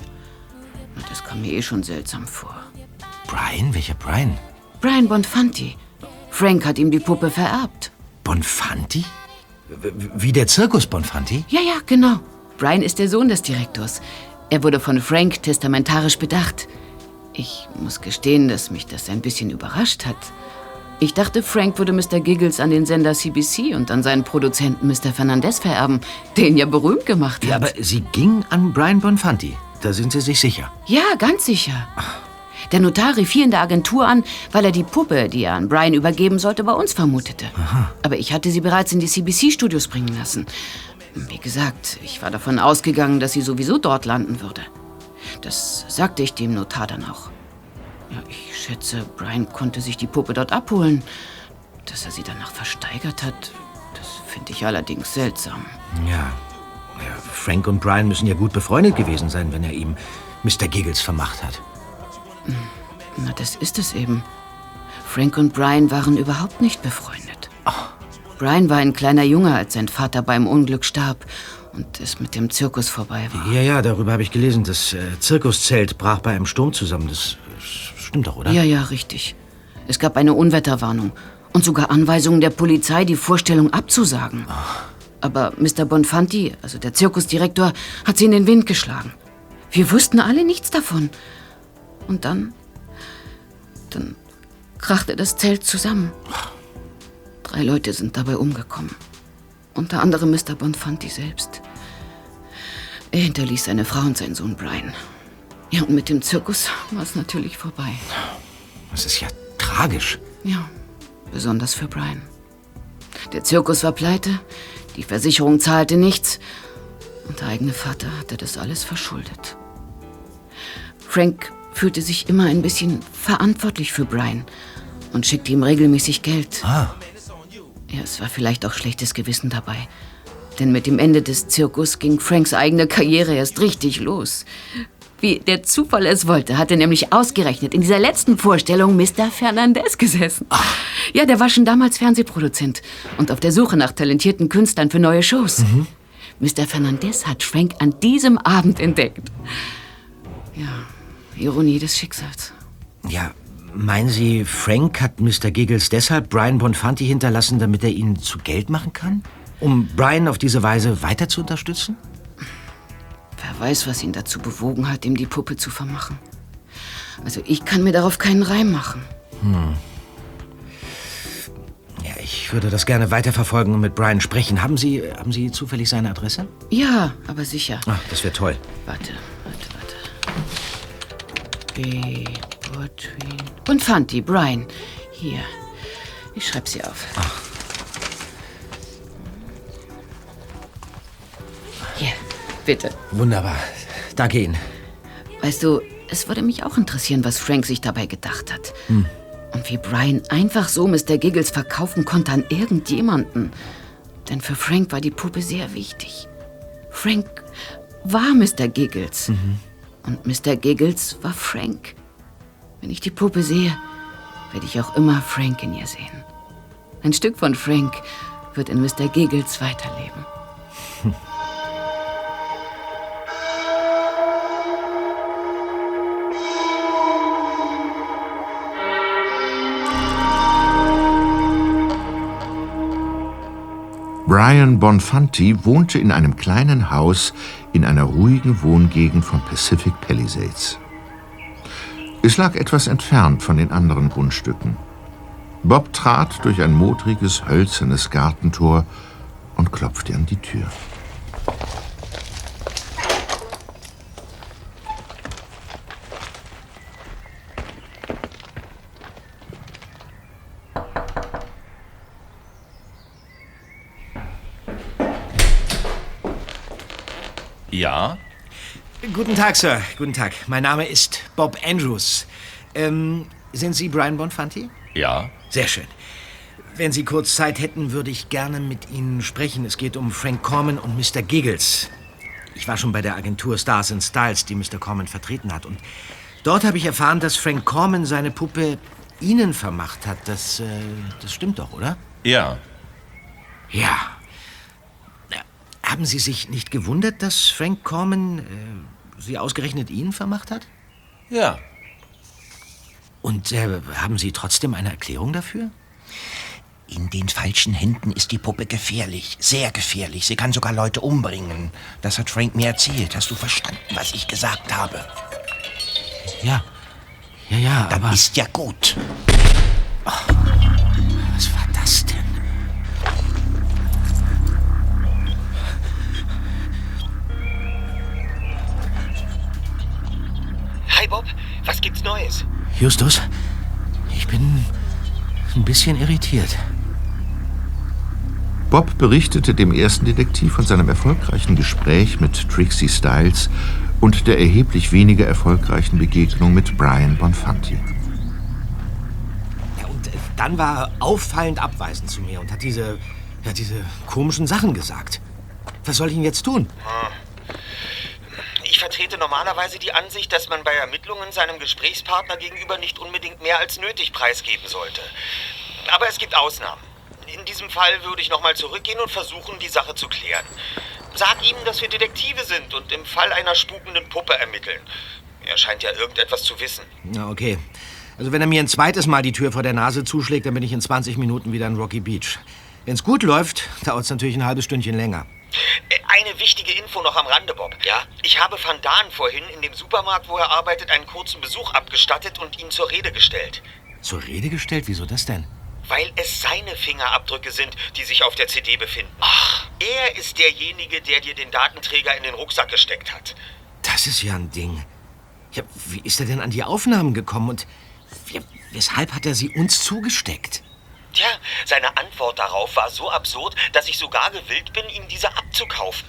Das kam mir eh schon seltsam vor. Brian? Welcher Brian? Brian Bonfanti. Frank hat ihm die Puppe vererbt. Bonfanti? Wie der Zirkus Bonfanti? Ja, ja, genau. Brian ist der Sohn des Direktors. Er wurde von Frank testamentarisch bedacht. Ich muss gestehen, dass mich das ein bisschen überrascht hat. Ich dachte, Frank würde Mr. Giggles an den Sender CBC und an seinen Produzenten Mr. Fernandez vererben, den ja berühmt gemacht hat. Ja, aber sie ging an Brian Bonfanti. Da sind Sie sich sicher. Ja, ganz sicher. Der Notar rief hier in der Agentur an, weil er die Puppe, die er an Brian übergeben sollte, bei uns vermutete. Aber ich hatte sie bereits in die CBC-Studios bringen lassen. Wie gesagt, ich war davon ausgegangen, dass sie sowieso dort landen würde. Das sagte ich dem Notar dann auch. Ja, ich schätze, Brian konnte sich die Puppe dort abholen. Dass er sie danach versteigert hat, das finde ich allerdings seltsam. Ja. ja. Frank und Brian müssen ja gut befreundet gewesen sein, wenn er ihm Mr. Giggles vermacht hat. Na, das ist es eben. Frank und Brian waren überhaupt nicht befreundet. Brian war ein kleiner Junge, als sein Vater beim Unglück starb und es mit dem Zirkus vorbei war. Ja, ja, darüber habe ich gelesen. Das äh, Zirkuszelt brach bei einem Sturm zusammen. Das stimmt doch, oder? Ja, ja, richtig. Es gab eine Unwetterwarnung und sogar Anweisungen der Polizei, die Vorstellung abzusagen. Aber Mr. Bonfanti, also der Zirkusdirektor, hat sie in den Wind geschlagen. Wir wussten alle nichts davon. Und dann. Dann krachte das Zelt zusammen. Drei Leute sind dabei umgekommen. Unter anderem Mr. Bonfanti selbst. Er hinterließ seine Frau und seinen Sohn Brian. Ja, und mit dem Zirkus war es natürlich vorbei. Das ist ja tragisch. Ja, besonders für Brian. Der Zirkus war pleite, die Versicherung zahlte nichts und der eigene Vater hatte das alles verschuldet. Frank fühlte sich immer ein bisschen verantwortlich für Brian und schickte ihm regelmäßig Geld. Ah. Ja, es war vielleicht auch schlechtes Gewissen dabei. Denn mit dem Ende des Zirkus ging Franks eigene Karriere erst richtig los. Wie der Zufall es wollte, hatte nämlich ausgerechnet in dieser letzten Vorstellung Mr. Fernandez gesessen. Ja, der war schon damals Fernsehproduzent und auf der Suche nach talentierten Künstlern für neue Shows. Mr. Fernandez hat Frank an diesem Abend entdeckt. Ja, Ironie des Schicksals. Ja, meinen Sie, Frank hat Mr. Giggles deshalb Brian Bonfanti hinterlassen, damit er ihn zu Geld machen kann? Um Brian auf diese Weise weiter zu unterstützen? Wer weiß, was ihn dazu bewogen hat, ihm die Puppe zu vermachen. Also ich kann mir darauf keinen Reim machen. Hm. Ja, ich würde das gerne weiterverfolgen und mit Brian sprechen. Haben Sie, haben Sie zufällig seine Adresse? Ja, aber sicher. Ah, das wäre toll. Warte, warte, warte. B. Botwin. Und Fanti, Brian. Hier. Ich schreib sie auf. Hier, bitte. Wunderbar. Danke Ihnen. Weißt du, es würde mich auch interessieren, was Frank sich dabei gedacht hat. Hm. Und wie Brian einfach so Mr. Giggles verkaufen konnte an irgendjemanden. Denn für Frank war die Puppe sehr wichtig. Frank war Mr. Giggles. Und Mr. Giggles war Frank. Wenn ich die Puppe sehe, werde ich auch immer Frank in ihr sehen. Ein Stück von Frank wird in Mr. Giggles weiterleben. Brian Bonfanti wohnte in einem kleinen Haus in einer ruhigen Wohngegend von Pacific Palisades. Es lag etwas entfernt von den anderen Grundstücken. Bob trat durch ein modriges, hölzernes Gartentor und klopfte an die Tür. Ja? Guten Tag, Sir. Guten Tag. Mein Name ist Bob Andrews. Ähm, sind Sie Brian Bonfanti? Ja? Sehr schön. Wenn Sie kurz Zeit hätten, würde ich gerne mit Ihnen sprechen. Es geht um Frank Corman und Mr. Giggles. Ich war schon bei der Agentur Stars and Styles, die Mr. Corman vertreten hat. Und dort habe ich erfahren, dass Frank Corman seine Puppe Ihnen vermacht hat. Das, äh, das stimmt doch, oder? Ja. Ja. Haben Sie sich nicht gewundert, dass Frank Corman äh, Sie ausgerechnet Ihnen vermacht hat? Ja. Und äh, haben Sie trotzdem eine Erklärung dafür? In den falschen Händen ist die Puppe gefährlich, sehr gefährlich. Sie kann sogar Leute umbringen. Das hat Frank mir erzählt. Hast du verstanden, was ich gesagt habe? Ja. Ja, ja, Dann aber... ist ja gut. Was Hi Bob, was gibt's Neues? Justus, ich bin ein bisschen irritiert. Bob berichtete dem ersten Detektiv von seinem erfolgreichen Gespräch mit Trixie Styles und der erheblich weniger erfolgreichen Begegnung mit Brian Bonfanti. Ja, und äh, dann war er auffallend abweisend zu mir und hat diese, ja, diese komischen Sachen gesagt. Was soll ich denn jetzt tun? Ich vertrete normalerweise die Ansicht, dass man bei Ermittlungen seinem Gesprächspartner gegenüber nicht unbedingt mehr als nötig preisgeben sollte. Aber es gibt Ausnahmen. In diesem Fall würde ich nochmal zurückgehen und versuchen, die Sache zu klären. Sag ihm, dass wir Detektive sind und im Fall einer spukenden Puppe ermitteln. Er scheint ja irgendetwas zu wissen. Na, okay. Also wenn er mir ein zweites Mal die Tür vor der Nase zuschlägt, dann bin ich in 20 Minuten wieder in Rocky Beach. Wenn's gut läuft, dauert es natürlich ein halbes Stündchen länger. Eine wichtige Info noch am Rande, Bob. Ja? Ich habe Van Daan vorhin in dem Supermarkt, wo er arbeitet, einen kurzen Besuch abgestattet und ihn zur Rede gestellt. Zur Rede gestellt? Wieso das denn? Weil es seine Fingerabdrücke sind, die sich auf der CD befinden. Ach. Er ist derjenige, der dir den Datenträger in den Rucksack gesteckt hat. Das ist ja ein Ding. Ja, wie ist er denn an die Aufnahmen gekommen und weshalb hat er sie uns zugesteckt? Tja, seine Antwort darauf war so absurd, dass ich sogar gewillt bin, ihm diese abzukaufen.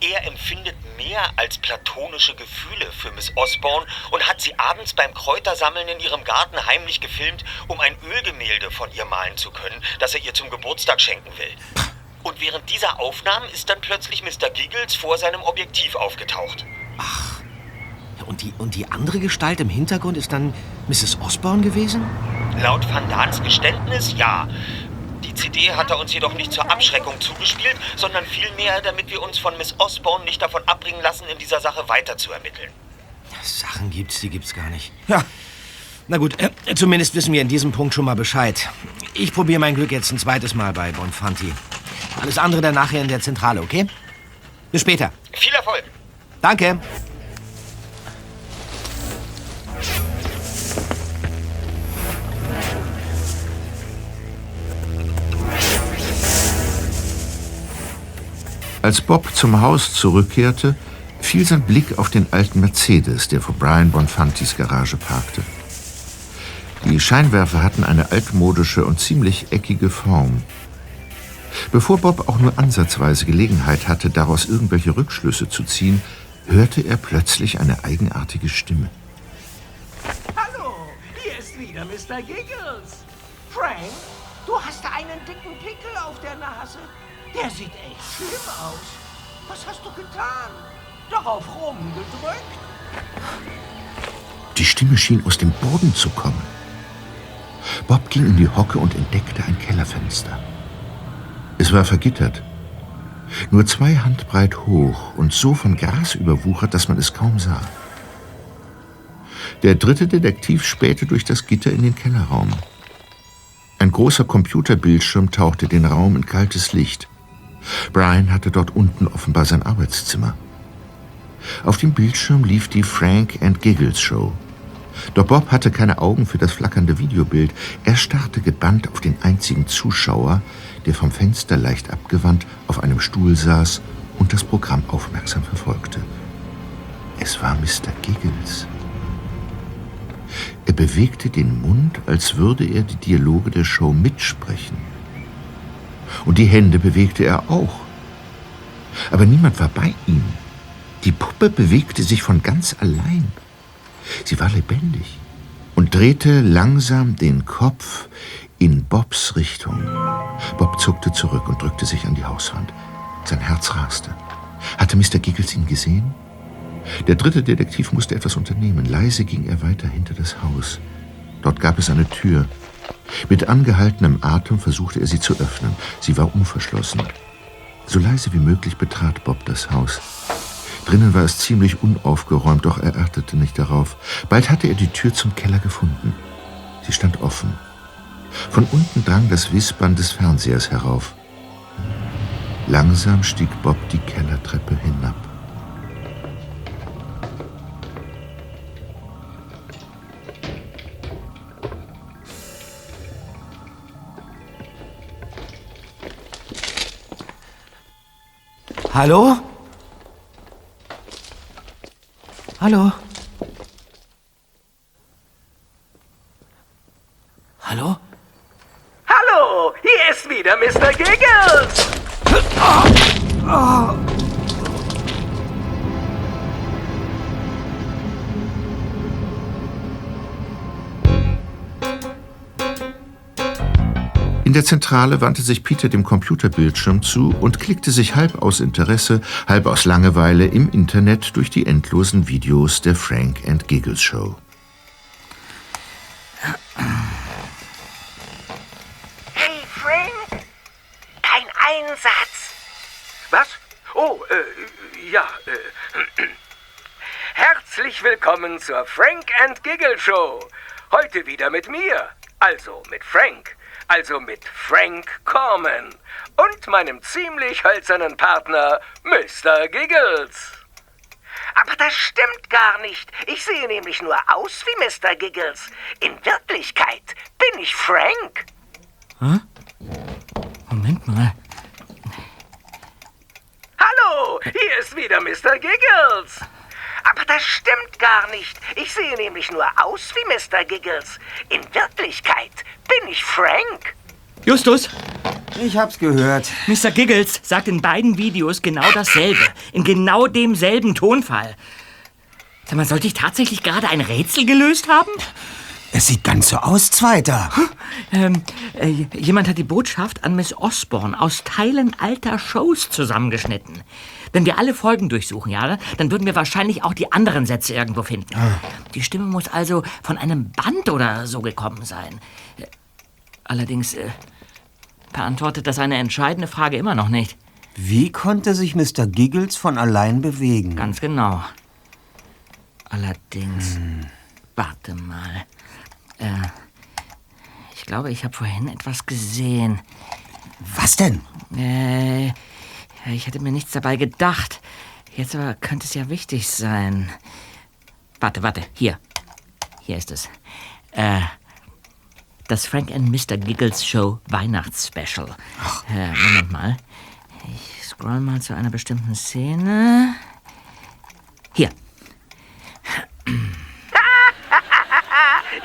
Er empfindet mehr als platonische Gefühle für Miss Osborne und hat sie abends beim Kräutersammeln in ihrem Garten heimlich gefilmt, um ein Ölgemälde von ihr malen zu können, das er ihr zum Geburtstag schenken will. Und während dieser Aufnahmen ist dann plötzlich Mr. Giggles vor seinem Objektiv aufgetaucht. Ja, Und die, und die andere Gestalt im Hintergrund ist dann Mrs. Osborne gewesen? Laut Van Daans Geständnis ja. Die CD hat er uns jedoch nicht zur Abschreckung zugespielt, sondern vielmehr, damit wir uns von Miss Osborne nicht davon abbringen lassen, in dieser Sache weiter zu ermitteln. Sachen gibt's, die gibt's gar nicht. Ja. Na gut, äh, zumindest wissen wir in diesem Punkt schon mal Bescheid. Ich probiere mein Glück jetzt ein zweites Mal bei Bonfanti. Alles andere dann nachher in der Zentrale, okay? Bis später. Viel Erfolg! Danke. Als Bob zum Haus zurückkehrte, fiel sein Blick auf den alten Mercedes, der vor Brian Bonfantis Garage parkte. Die Scheinwerfer hatten eine altmodische und ziemlich eckige Form. Bevor Bob auch nur ansatzweise Gelegenheit hatte, daraus irgendwelche Rückschlüsse zu ziehen, hörte er plötzlich eine eigenartige Stimme. Hallo, hier ist wieder Mr. Giggles. Frank, du hast einen dicken Pickel auf der Nase. Der sieht echt schlimm aus. Was hast du getan? Darauf rumgedrückt? Die Stimme schien aus dem Boden zu kommen. Bob ging in die Hocke und entdeckte ein Kellerfenster. Es war vergittert. Nur zwei Handbreit hoch und so von Gras überwuchert, dass man es kaum sah. Der dritte Detektiv spähte durch das Gitter in den Kellerraum. Ein großer Computerbildschirm tauchte den Raum in kaltes Licht. Brian hatte dort unten offenbar sein Arbeitszimmer. Auf dem Bildschirm lief die Frank and Giggles Show. Doch Bob hatte keine Augen für das flackernde Videobild. Er starrte gebannt auf den einzigen Zuschauer, der vom Fenster leicht abgewandt auf einem Stuhl saß und das Programm aufmerksam verfolgte. Es war Mr. Giggles. Er bewegte den Mund, als würde er die Dialoge der Show mitsprechen. Und die Hände bewegte er auch. Aber niemand war bei ihm. Die Puppe bewegte sich von ganz allein. Sie war lebendig und drehte langsam den Kopf in Bobs Richtung. Bob zuckte zurück und drückte sich an die Hauswand. Sein Herz raste. Hatte Mr. Giggles ihn gesehen? Der dritte Detektiv musste etwas unternehmen. Leise ging er weiter hinter das Haus. Dort gab es eine Tür. Mit angehaltenem Atem versuchte er sie zu öffnen. Sie war unverschlossen. So leise wie möglich betrat Bob das Haus. Drinnen war es ziemlich unaufgeräumt, doch er achtete nicht darauf. Bald hatte er die Tür zum Keller gefunden. Sie stand offen. Von unten drang das Wispern des Fernsehers herauf. Langsam stieg Bob die Kellertreppe hinab. Hallo? Hallo? Zentrale wandte sich Peter dem Computerbildschirm zu und klickte sich halb aus Interesse, halb aus Langeweile im Internet durch die endlosen Videos der Frank and Giggles Show. Hey, Frank. Kein Einsatz. Was? Oh, äh, ja, äh. Herzlich willkommen zur Frank and Giggle Show. Heute wieder mit mir. Also mit Frank. Also mit Frank Corman. Und meinem ziemlich hölzernen Partner Mr. Giggles. Aber das stimmt gar nicht. Ich sehe nämlich nur aus wie Mr. Giggles. In Wirklichkeit bin ich Frank. Hä? Moment mal. Hallo, hier ist wieder Mr. Giggles. Aber das stimmt gar nicht. Ich sehe nämlich nur aus wie Mr. Giggles. In Wirklichkeit bin ich Frank. Justus, Ich hab's gehört. Mr. Giggles sagt in beiden Videos genau dasselbe. In genau demselben Tonfall. Sag mal, sollte ich tatsächlich gerade ein Rätsel gelöst haben? Es sieht ganz so aus, Zweiter. Ähm, äh, jemand hat die Botschaft an Miss Osborne aus Teilen alter Shows zusammengeschnitten. Wenn wir alle Folgen durchsuchen, ja, dann würden wir wahrscheinlich auch die anderen Sätze irgendwo finden. Die Stimme muss also von einem Band oder so gekommen sein. Äh, Allerdings äh, beantwortet das eine entscheidende Frage immer noch nicht. Wie konnte sich Mr. Giggles von allein bewegen? Ganz genau. Allerdings, warte mal. Äh, ich glaube, ich habe vorhin etwas gesehen. Was denn? Äh, ich hätte mir nichts dabei gedacht. Jetzt aber könnte es ja wichtig sein. Warte, warte, hier. Hier ist es. Äh, das Frank and Mr. Giggles Show Weihnachtsspecial. Äh, Moment mal. Ich scroll mal zu einer bestimmten Szene. Hier.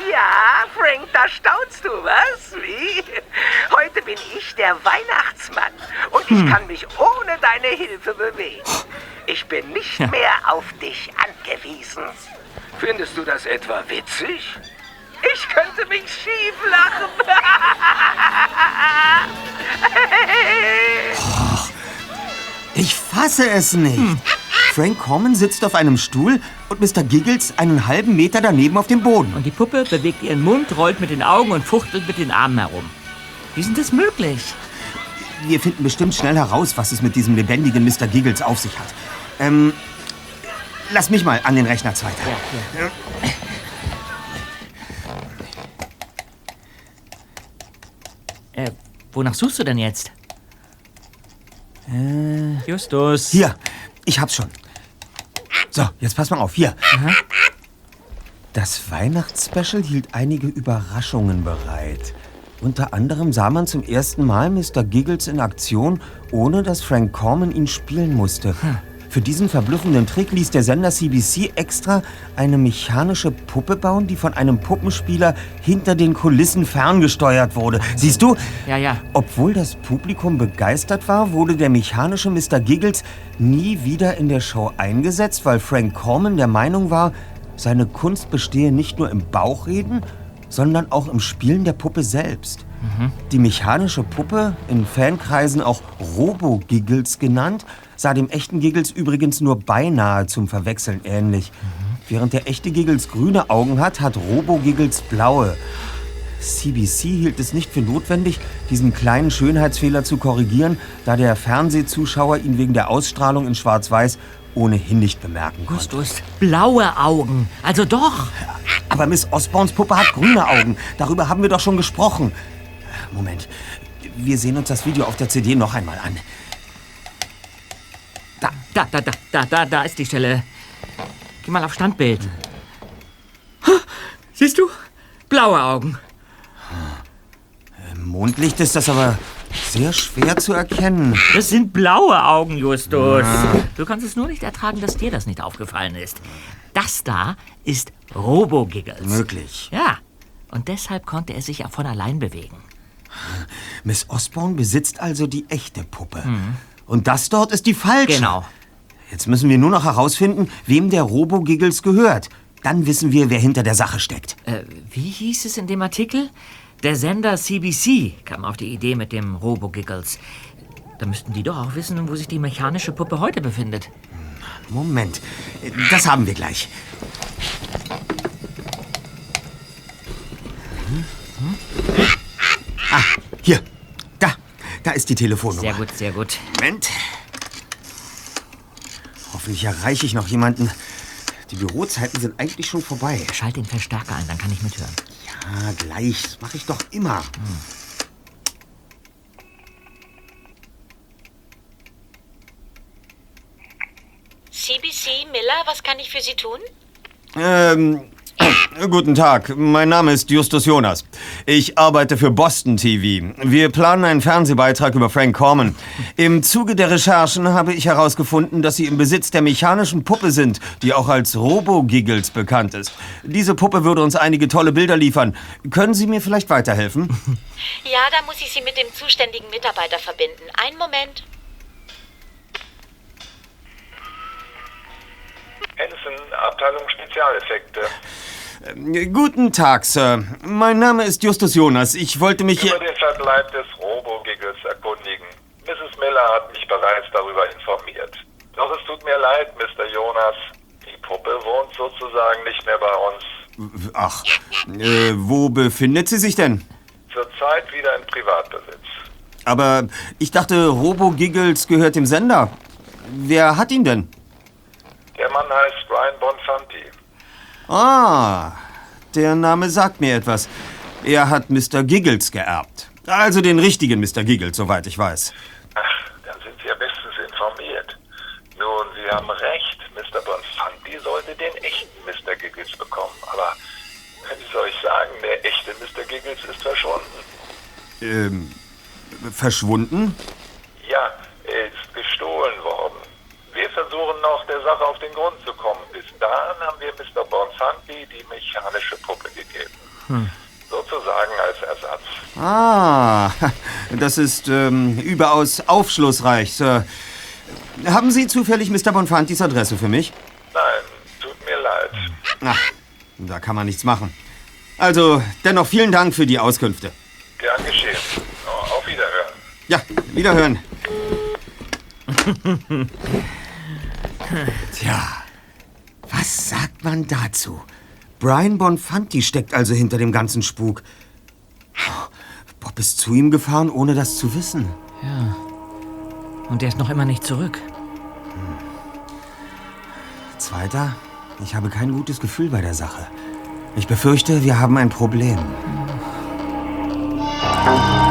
Ja, Frank, da staunst du, was? Wie? Heute bin ich der Weihnachtsmann und ich Hm. kann mich ohne deine Hilfe bewegen. Ich bin nicht Ja. mehr auf dich angewiesen. Findest du das etwa witzig? Ich könnte mich schief lachen. Ich fasse es nicht. Frank Common sitzt auf einem Stuhl und Mr. Giggles einen halben Meter daneben auf dem Boden. Und die Puppe bewegt ihren Mund, rollt mit den Augen und fuchtelt mit den Armen herum. Wie ist denn das möglich? Wir finden bestimmt schnell heraus, was es mit diesem lebendigen Mr. Giggles auf sich hat. Ähm, lass mich mal an den Rechner zweiter. Äh, wonach suchst du denn jetzt? Äh, Justus. Hier, ich hab's schon. So, jetzt pass mal auf. Hier. Das Weihnachtsspecial hielt einige Überraschungen bereit. Unter anderem sah man zum ersten Mal Mr. Giggles in Aktion, ohne dass Frank Corman ihn spielen musste. Für diesen verblüffenden Trick ließ der Sender CBC extra eine mechanische Puppe bauen, die von einem Puppenspieler hinter den Kulissen ferngesteuert wurde. Siehst du? Ja, ja. Obwohl das Publikum begeistert war, wurde der mechanische Mr. Giggles nie wieder in der Show eingesetzt, weil Frank Corman der Meinung war, seine Kunst bestehe nicht nur im Bauchreden, sondern auch im Spielen der Puppe selbst. Die mechanische Puppe, in Fankreisen auch Robo-Giggles genannt, sah dem echten Giggles übrigens nur beinahe zum Verwechseln ähnlich. Während der echte Giggles grüne Augen hat, hat Robo-Giggles blaue. CBC hielt es nicht für notwendig, diesen kleinen Schönheitsfehler zu korrigieren, da der Fernsehzuschauer ihn wegen der Ausstrahlung in Schwarz-Weiß ohnehin nicht bemerken konnte. Justus, blaue Augen. Also doch. Aber Miss Osborns Puppe hat grüne Augen. Darüber haben wir doch schon gesprochen. Moment. Wir sehen uns das Video auf der CD noch einmal an. Da, da, da, da, da, da, da ist die Stelle. Geh mal auf Standbild. Siehst du? Blaue Augen. Im Mondlicht ist das aber sehr schwer zu erkennen. Das sind blaue Augen, Justus. Ah. Du kannst es nur nicht ertragen, dass dir das nicht aufgefallen ist. Das da ist Robo-Giggles. Möglich. Ja. Und deshalb konnte er sich ja von allein bewegen. Miss Osborne besitzt also die echte Puppe. Und das dort ist die falsche. Genau. Jetzt müssen wir nur noch herausfinden, wem der Robo-Giggles gehört. Dann wissen wir, wer hinter der Sache steckt. Äh, wie hieß es in dem Artikel? Der Sender CBC kam auf die Idee mit dem Robo-Giggles. Da müssten die doch auch wissen, wo sich die mechanische Puppe heute befindet. Moment, das haben wir gleich. Ah, hier. Da. Da ist die Telefonnummer. Sehr gut, sehr gut. Moment. Hoffentlich erreiche ich noch jemanden. Die Bürozeiten sind eigentlich schon vorbei. Schalt den Verstärker ein, dann kann ich mithören. Ja, gleich. Das mache ich doch immer. CBC Miller, was kann ich für Sie tun? Ähm, guten Tag. Mein Name ist Justus Jonas. Ich arbeite für Boston TV. Wir planen einen Fernsehbeitrag über Frank Corman. Im Zuge der Recherchen habe ich herausgefunden, dass Sie im Besitz der mechanischen Puppe sind, die auch als Robo-Giggles bekannt ist. Diese Puppe würde uns einige tolle Bilder liefern. Können Sie mir vielleicht weiterhelfen? Ja, da muss ich Sie mit dem zuständigen Mitarbeiter verbinden. Einen Moment. Henson, Abteilung Spezialeffekte. Ähm, Guten Tag, Sir. Mein Name ist Justus Jonas. Ich wollte mich hier... Über den Verbleib des Robo-Giggles erkundigen. Mrs. Miller hat mich bereits darüber informiert. Doch es tut mir leid, Mr. Jonas. Die Puppe wohnt sozusagen nicht mehr bei uns. Ach, äh, wo befindet sie sich denn? Zurzeit wieder in Privatbesitz. Aber ich dachte, Robo-Giggles gehört dem Sender. Wer hat ihn denn? Der Mann heißt. Ah, der Name sagt mir etwas. Er hat Mr. Giggles geerbt. Also den richtigen Mr. Giggles, soweit ich weiß. Ach, dann sind Sie ja bestens informiert. Nun, Sie haben recht. Mr. Bonfanti sollte den echten Mr. Giggles bekommen. Aber, wie soll ich sagen, der echte Mr. Giggles ist verschwunden. Ähm, verschwunden? Ja, er ist gestohlen worden. Wir versuchen noch, der Sache auf den Grund zu kommen. Dahin haben wir Mr. Bonfanti die mechanische Puppe gegeben. Hm. Sozusagen als Ersatz. Ah, Das ist ähm, überaus aufschlussreich, Sir. Haben Sie zufällig Mr. Bonfantis Adresse für mich? Nein, tut mir leid. Ach, da kann man nichts machen. Also, dennoch vielen Dank für die Auskünfte. Gern geschehen. Oh, auf Wiederhören. Ja, wiederhören. Tja, was sagt man dazu? Brian Bonfanti steckt also hinter dem ganzen Spuk. Bob ist zu ihm gefahren, ohne das zu wissen. Ja. Und der ist noch immer nicht zurück. Zweiter, ich habe kein gutes Gefühl bei der Sache. Ich befürchte, wir haben ein Problem. Hallo,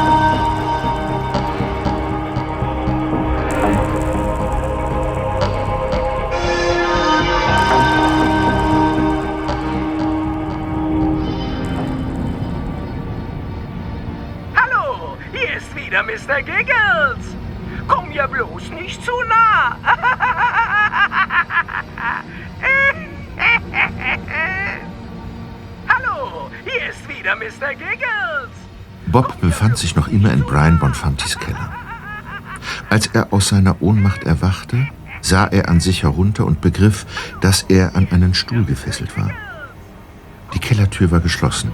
Mr. Giggles. Komm ja bloß nicht zu nah. Hallo, hier ist wieder Mr. Giggles. Bob befand sich noch immer in Brian Bonfantis Keller. Als er aus seiner Ohnmacht erwachte, sah er an sich herunter und begriff, dass er an einen Stuhl gefesselt war. Die Kellertür war geschlossen.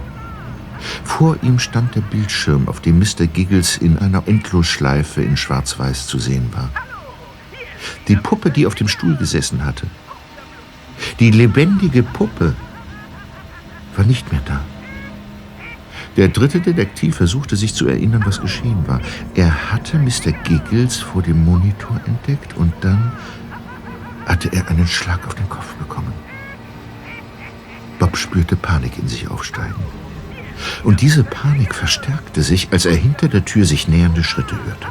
Vor ihm stand der Bildschirm, auf dem Mr. Giggles in einer Endlosschleife in Schwarz-Weiß zu sehen war. Die Puppe, die auf dem Stuhl gesessen hatte, die lebendige Puppe, war nicht mehr da. Der dritte Detektiv versuchte sich zu erinnern, was geschehen war. Er hatte Mr. Giggles vor dem Monitor entdeckt und dann hatte er einen Schlag auf den Kopf bekommen. Bob spürte Panik in sich aufsteigen. Und diese Panik verstärkte sich, als er hinter der Tür sich nähernde Schritte hörte.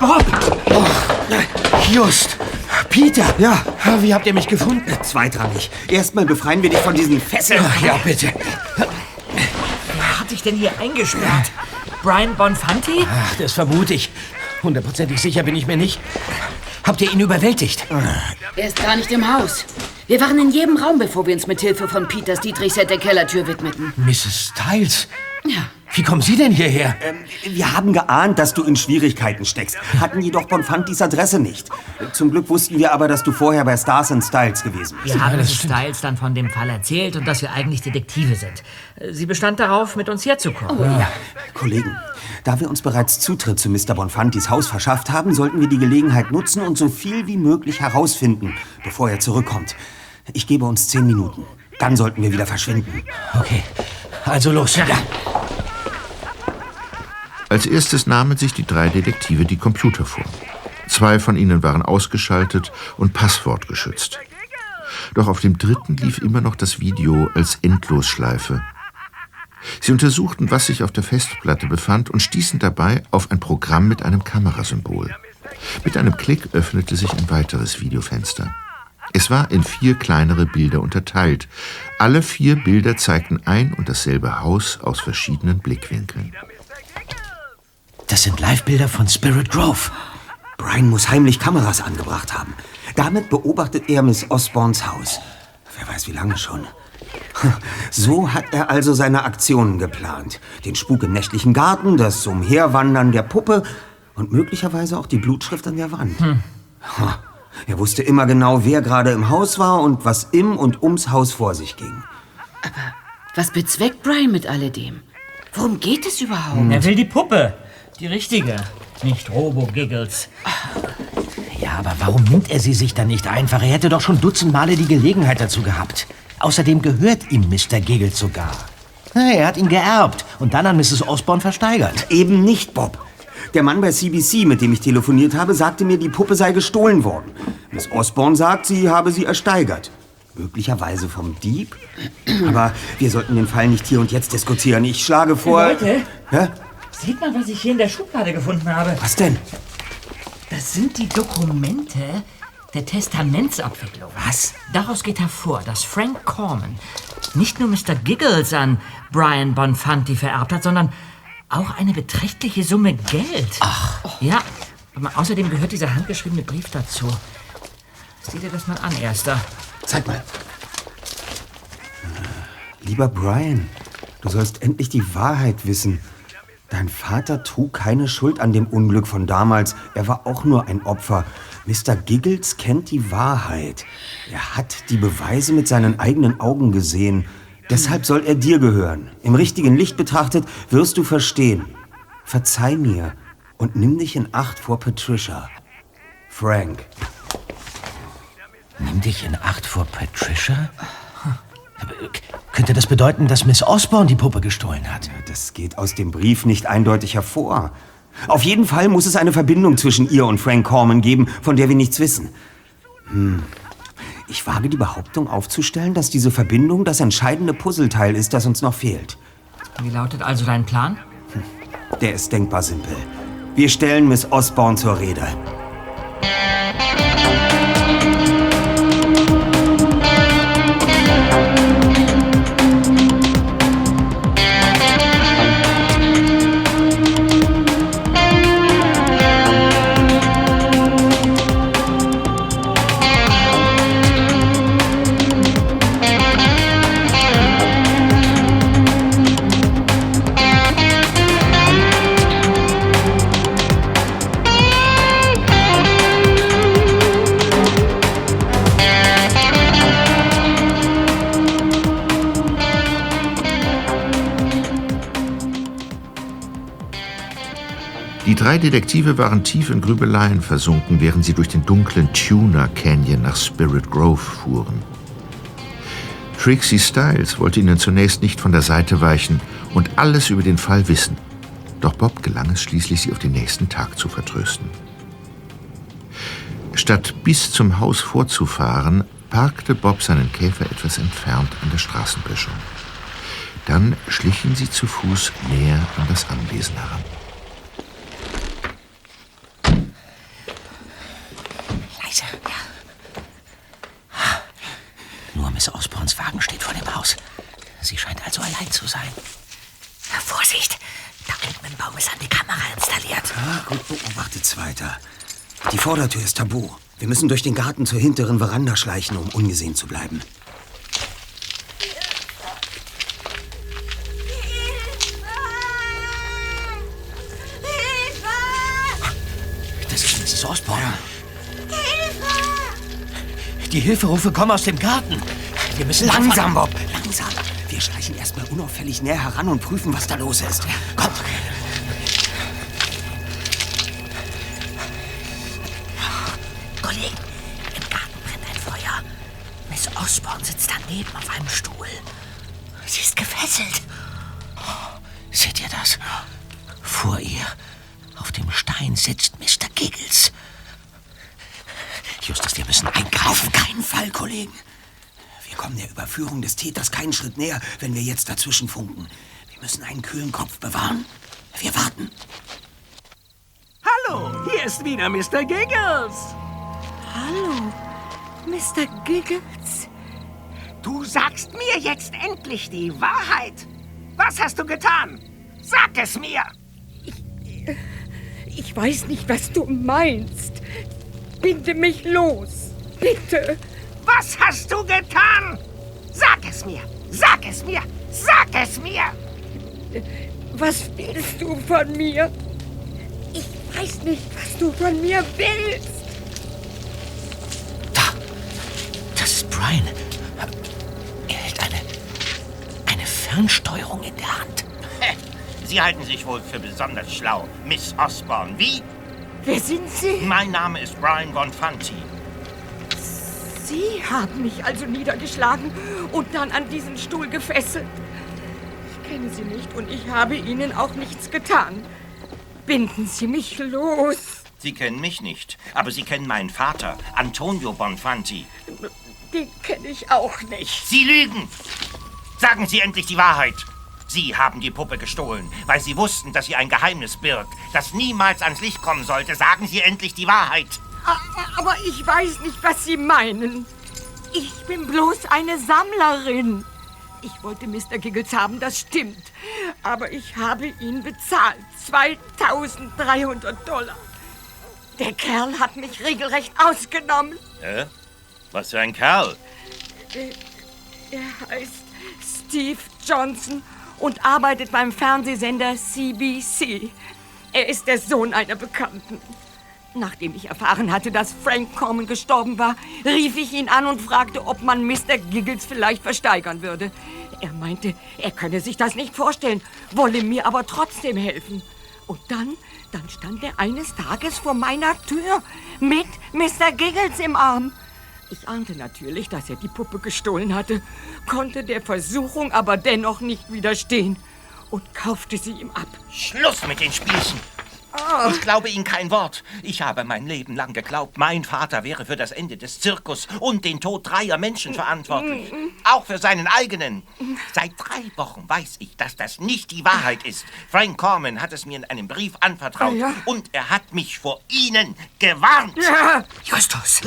Bob! Oh, just. Peter! Ja. Wie habt ihr mich gefunden? Zweitrangig. Erstmal befreien wir dich von diesen Fesseln. Ja, bitte. Wer hat dich denn hier eingesperrt? Brian Bonfanti? Ach, das vermute ich. Hundertprozentig sicher bin ich mir nicht. Habt ihr ihn überwältigt? Er ist gar nicht im Haus. Wir waren in jedem Raum, bevor wir uns mit Hilfe von Peters Dietrichset der Kellertür widmeten. Mrs. Styles? Ja. Wie kommen Sie denn hierher? Ähm, wir haben geahnt, dass du in Schwierigkeiten steckst, hatten jedoch Bonfantis Adresse nicht. Zum Glück wussten wir aber, dass du vorher bei Stars and Styles gewesen bist. Wir haben Mrs. Styles dann von dem Fall erzählt und dass wir eigentlich Detektive sind. Sie bestand darauf, mit uns herzukommen. Oh, ja. Kollegen, da wir uns bereits Zutritt zu Mr. Bonfantis Haus verschafft haben, sollten wir die Gelegenheit nutzen und so viel wie möglich herausfinden, bevor er zurückkommt. Ich gebe uns zehn Minuten. Dann sollten wir wieder verschwinden. Okay, also los. Ja. Als erstes nahmen sich die drei Detektive die Computer vor. Zwei von ihnen waren ausgeschaltet und passwortgeschützt. Doch auf dem dritten lief immer noch das Video als Endlosschleife. Sie untersuchten, was sich auf der Festplatte befand und stießen dabei auf ein Programm mit einem Kamerasymbol. Mit einem Klick öffnete sich ein weiteres Videofenster. Es war in vier kleinere Bilder unterteilt. Alle vier Bilder zeigten ein und dasselbe Haus aus verschiedenen Blickwinkeln. Das sind Livebilder von Spirit Grove. Brian muss heimlich Kameras angebracht haben. Damit beobachtet er Miss Osborns Haus. Wer weiß wie lange schon. So hat er also seine Aktionen geplant. Den Spuk im nächtlichen Garten, das Umherwandern der Puppe und möglicherweise auch die Blutschrift an der Wand. Hm. Er wusste immer genau, wer gerade im Haus war und was im und ums Haus vor sich ging. Was bezweckt Brian mit alledem? Worum geht es überhaupt? Er will die Puppe. Die richtige. Nicht Robo-Giggles. Ja, aber warum nimmt er sie sich dann nicht einfach? Er hätte doch schon dutzend Male die Gelegenheit dazu gehabt. Außerdem gehört ihm Mr. Giggles sogar. Er hat ihn geerbt und dann an Mrs. Osborne versteigert. Eben nicht, Bob. Der Mann bei CBC, mit dem ich telefoniert habe, sagte mir, die Puppe sei gestohlen worden. Miss Osborne sagt, sie habe sie ersteigert. Möglicherweise vom Dieb? Aber wir sollten den Fall nicht hier und jetzt diskutieren. Ich schlage vor... Leute, Hä? Seht mal, was ich hier in der Schublade gefunden habe. Was denn? Das sind die Dokumente der Testamentsabwicklung. Was? Daraus geht hervor, dass Frank Corman nicht nur Mr. Giggles an Brian Bonfanti vererbt hat, sondern auch eine beträchtliche Summe Geld. Ach. Ja, aber außerdem gehört dieser handgeschriebene Brief dazu. Sieh dir das mal an, Erster. Zeig mal. Lieber Brian, du sollst endlich die Wahrheit wissen. Dein Vater trug keine Schuld an dem Unglück von damals. Er war auch nur ein Opfer. Mr. Giggles kennt die Wahrheit. Er hat die Beweise mit seinen eigenen Augen gesehen. Deshalb soll er dir gehören. Im richtigen Licht betrachtet wirst du verstehen. Verzeih mir und nimm dich in Acht vor Patricia. Frank. Nimm dich in Acht vor Patricia? Äh, Könnte das bedeuten, dass Miss Osborne die Puppe gestohlen hat? Das geht aus dem Brief nicht eindeutig hervor. Auf jeden Fall muss es eine Verbindung zwischen ihr und Frank Corman geben, von der wir nichts wissen. Hm. Ich wage die Behauptung aufzustellen, dass diese Verbindung das entscheidende Puzzleteil ist, das uns noch fehlt. Wie lautet also dein Plan? Der ist denkbar simpel. Wir stellen Miss Osborne zur Rede. Drei Detektive waren tief in Grübeleien versunken, während sie durch den dunklen Tuna Canyon nach Spirit Grove fuhren. Trixie Styles wollte ihnen zunächst nicht von der Seite weichen und alles über den Fall wissen. Doch Bob gelang es schließlich, sie auf den nächsten Tag zu vertrösten. Statt bis zum Haus vorzufahren, parkte Bob seinen Käfer etwas entfernt an der Straßenböschung. Dann schlichen sie zu Fuß näher an das Anwesen heran. Leise. Nur Miss Osborns Wagen steht vor dem Haus. Sie scheint also allein zu sein. Vorsicht! Da unten im Baum ist eine Kamera installiert. Ah, gut beobachtet's weiter. Die Vordertür ist tabu. Wir müssen durch den Garten zur hinteren Veranda schleichen, um ungesehen zu bleiben. Das ist Mrs. Osborne. Die Hilferufe kommen aus dem Garten. Wir müssen Langsam, Bob, langsam. Wir schleichen erstmal unauffällig näher heran und prüfen, was da los ist. Komm. Überführung des Täters keinen Schritt näher, wenn wir jetzt dazwischen funken. Wir müssen einen kühlen Kopf bewahren. Wir warten. Hallo, hier ist wieder Mr. Giggles. Hallo, Mr. Giggles. Du sagst mir jetzt endlich die Wahrheit. Was hast du getan? Sag es mir. Ich weiß nicht, was du meinst. Binde mich los. Bitte. Was hast du getan? Sag es mir. Sag es mir. Sag es mir. Was willst du von mir? Ich weiß nicht, was du von mir willst. Das ist Brian. Er hält eine. eine Fernsteuerung in der Hand. Sie halten sich wohl für besonders schlau, Miss Osborne. Wie? Wer sind Sie? Mein Name ist Brian Bonfanti. Sie haben mich also niedergeschlagen und dann an diesen Stuhl gefesselt. Ich kenne Sie nicht und ich habe Ihnen auch nichts getan. Binden Sie mich los. Sie kennen mich nicht, aber Sie kennen meinen Vater, Antonio Bonfanti. Den kenne ich auch nicht. Sie lügen! Sagen Sie endlich die Wahrheit. Sie haben die Puppe gestohlen, weil Sie wussten, dass sie ein Geheimnis birgt, das niemals ans Licht kommen sollte. Sagen Sie endlich die Wahrheit. Aber ich weiß nicht, was Sie meinen. Ich bin bloß eine Sammlerin. Ich wollte Mr. Giggles haben, das stimmt. Aber ich habe ihn bezahlt. 2300 Dollar. Der Kerl hat mich regelrecht ausgenommen. Hä? Was für ein Kerl. Er heißt Steve Johnson und arbeitet beim Fernsehsender CBC. Er ist der Sohn einer Bekannten. Nachdem ich erfahren hatte, dass Frank Corman gestorben war, rief ich ihn an und fragte, ob man Mr. Giggles vielleicht versteigern würde. Er meinte, er könne sich das nicht vorstellen, wolle mir aber trotzdem helfen. Und dann, dann stand er eines Tages vor meiner Tür mit Mr. Giggles im Arm. Ich ahnte natürlich, dass er die Puppe gestohlen hatte, konnte der Versuchung aber dennoch nicht widerstehen und kaufte sie ihm ab. Schluss mit den Spielchen. Ich glaube Ihnen kein Wort. Ich habe mein Leben lang geglaubt, mein Vater wäre für das Ende des Zirkus und den Tod dreier Menschen verantwortlich. Auch für seinen eigenen. Seit drei Wochen weiß ich, dass das nicht die Wahrheit ist. Frank Corman hat es mir in einem Brief anvertraut. Ja. Und er hat mich vor Ihnen gewarnt. Justus,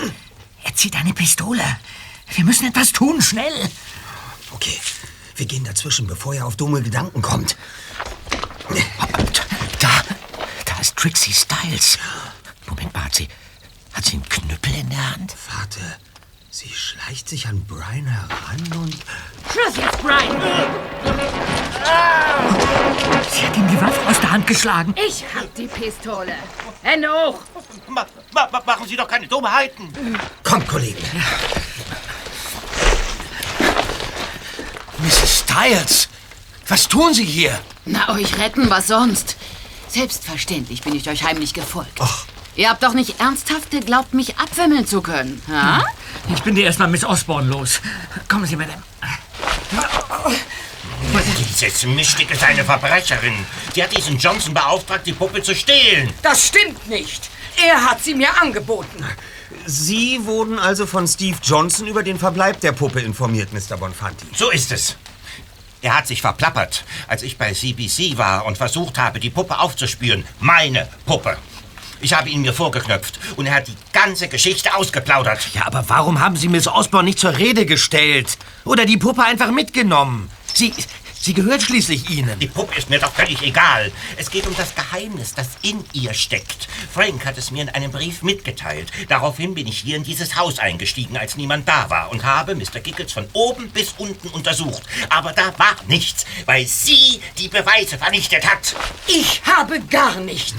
er zieht eine Pistole. Wir müssen etwas tun, schnell. Okay, wir gehen dazwischen, bevor er auf dumme Gedanken kommt. Da ist Trixie Styles. Moment mal, hat sie, hat sie einen Knüppel in der Hand? Warte, sie schleicht sich an Brian heran und... Schluss jetzt, Brian! Sie hat ihm die Waffe aus der Hand geschlagen. Ich hab die Pistole. Hände hoch. Ma ma ma machen Sie doch keine Dummheiten. Kommt, Kollegen. Mrs. Styles, was tun Sie hier? Na, euch retten, was sonst? Selbstverständlich bin ich euch heimlich gefolgt. Ihr habt doch nicht ernsthaft geglaubt, mich abwimmeln zu können, ha? Ich bin dir erstmal Miss Osborne los. Kommen Sie, Madame. Diese Mischstück ist eine Verbrecherin. Die hat diesen Johnson beauftragt, die Puppe zu stehlen. Das stimmt nicht. Er hat sie mir angeboten. Sie wurden also von Steve Johnson über den Verbleib der Puppe informiert, Mr. Bonfanti. So ist es. Er hat sich verplappert, als ich bei CBC war und versucht habe, die Puppe aufzuspüren. Meine Puppe. Ich habe ihn mir vorgeknöpft und er hat die ganze Geschichte ausgeplaudert. Ja, aber warum haben Sie Miss Osborne nicht zur Rede gestellt? Oder die Puppe einfach mitgenommen? Sie, sie gehört schließlich Ihnen. Die Puppe ist mir doch völlig egal. Es geht um das Geheimnis, das in ihr steckt. Frank hat es mir in einem Brief mitgeteilt. Daraufhin bin ich hier in dieses Haus eingestiegen, als niemand da war und habe Mr. Giggles von oben bis unten untersucht. Aber da war nichts, weil sie die Beweise vernichtet hat. Ich habe gar nichts.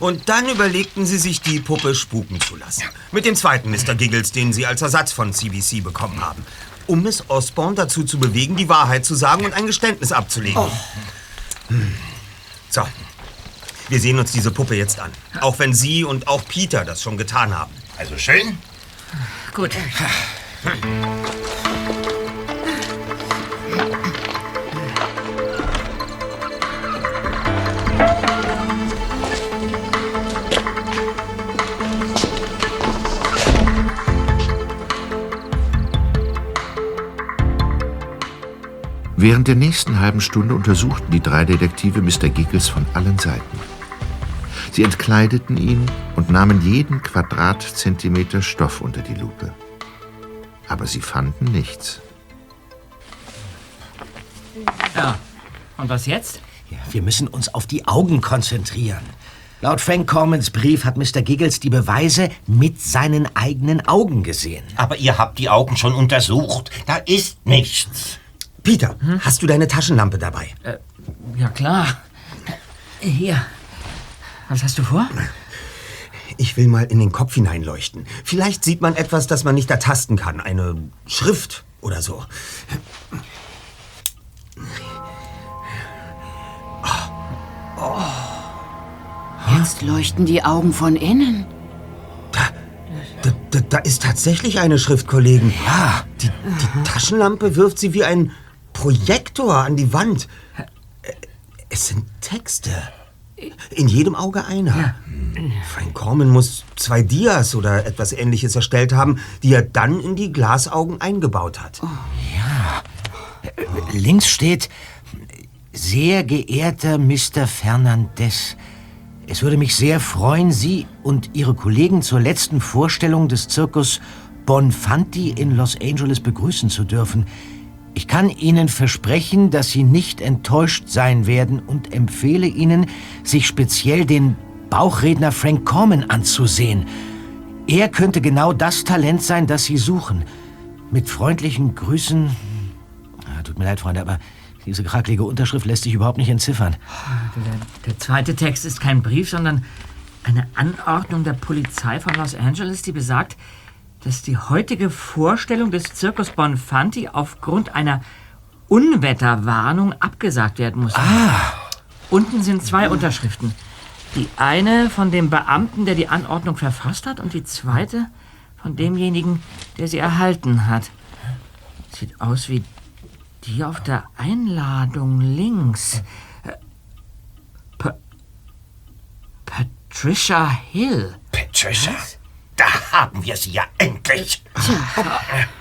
Und dann überlegten sie sich, die Puppe spuken zu lassen. Mit dem zweiten Mr. Giggles, den sie als Ersatz von CBC bekommen haben. Um Miss Osborne dazu zu bewegen, die Wahrheit zu sagen und ein Geständnis abzulegen. Hm. So. Wir sehen uns diese Puppe jetzt an. Auch wenn Sie und auch Peter das schon getan haben. Also schön. Gut. Während der nächsten halben Stunde untersuchten die drei Detektive Mr. Giggles von allen Seiten. Sie entkleideten ihn und nahmen jeden Quadratzentimeter Stoff unter die Lupe. Aber sie fanden nichts. Ja. Und was jetzt? Ja, wir müssen uns auf die Augen konzentrieren. Laut Frank Cormans Brief hat Mr. Giggles die Beweise mit seinen eigenen Augen gesehen. Aber ihr habt die Augen schon untersucht. Da ist nichts. Peter, hast du deine Taschenlampe dabei? Äh, ja, klar. Hier. Was hast du vor? Ich will mal in den Kopf hineinleuchten. Vielleicht sieht man etwas, das man nicht ertasten kann. Eine Schrift oder so. Jetzt leuchten die Augen von innen. Da, da, da ist tatsächlich eine Schrift, Kollegen. Ja. Die, die Taschenlampe wirft sie wie ein Projektor an die Wand. Äh, Es sind Texte. In jedem Auge einer. Frank Corman muss zwei Dias oder etwas ähnliches erstellt haben, die er dann in die Glasaugen eingebaut hat. Links steht, sehr geehrter Mr. Fernandez, es würde mich sehr freuen, Sie und Ihre Kollegen zur letzten Vorstellung des Zirkus Bonfanti in Los Angeles begrüßen zu dürfen. Ich kann Ihnen versprechen, dass Sie nicht enttäuscht sein werden und empfehle Ihnen, sich speziell den Bauchredner Frank Corman anzusehen. Er könnte genau das Talent sein, das Sie suchen. Mit freundlichen Grüßen. Ah, tut mir leid, Freunde, aber diese krakelige Unterschrift lässt sich überhaupt nicht entziffern. Der, der zweite Text ist kein Brief, sondern eine Anordnung der Polizei von Los Angeles, die besagt, dass die heutige Vorstellung des Zirkus Bonfanti aufgrund einer Unwetterwarnung abgesagt werden muss. Ah. Unten sind zwei Unterschriften. Die eine von dem Beamten, der die Anordnung verfasst hat, und die zweite von demjenigen, der sie erhalten hat. Sieht aus wie die auf der Einladung links. Äh, Pa- Patricia Hill. Patricia? Da haben wir sie ja endlich.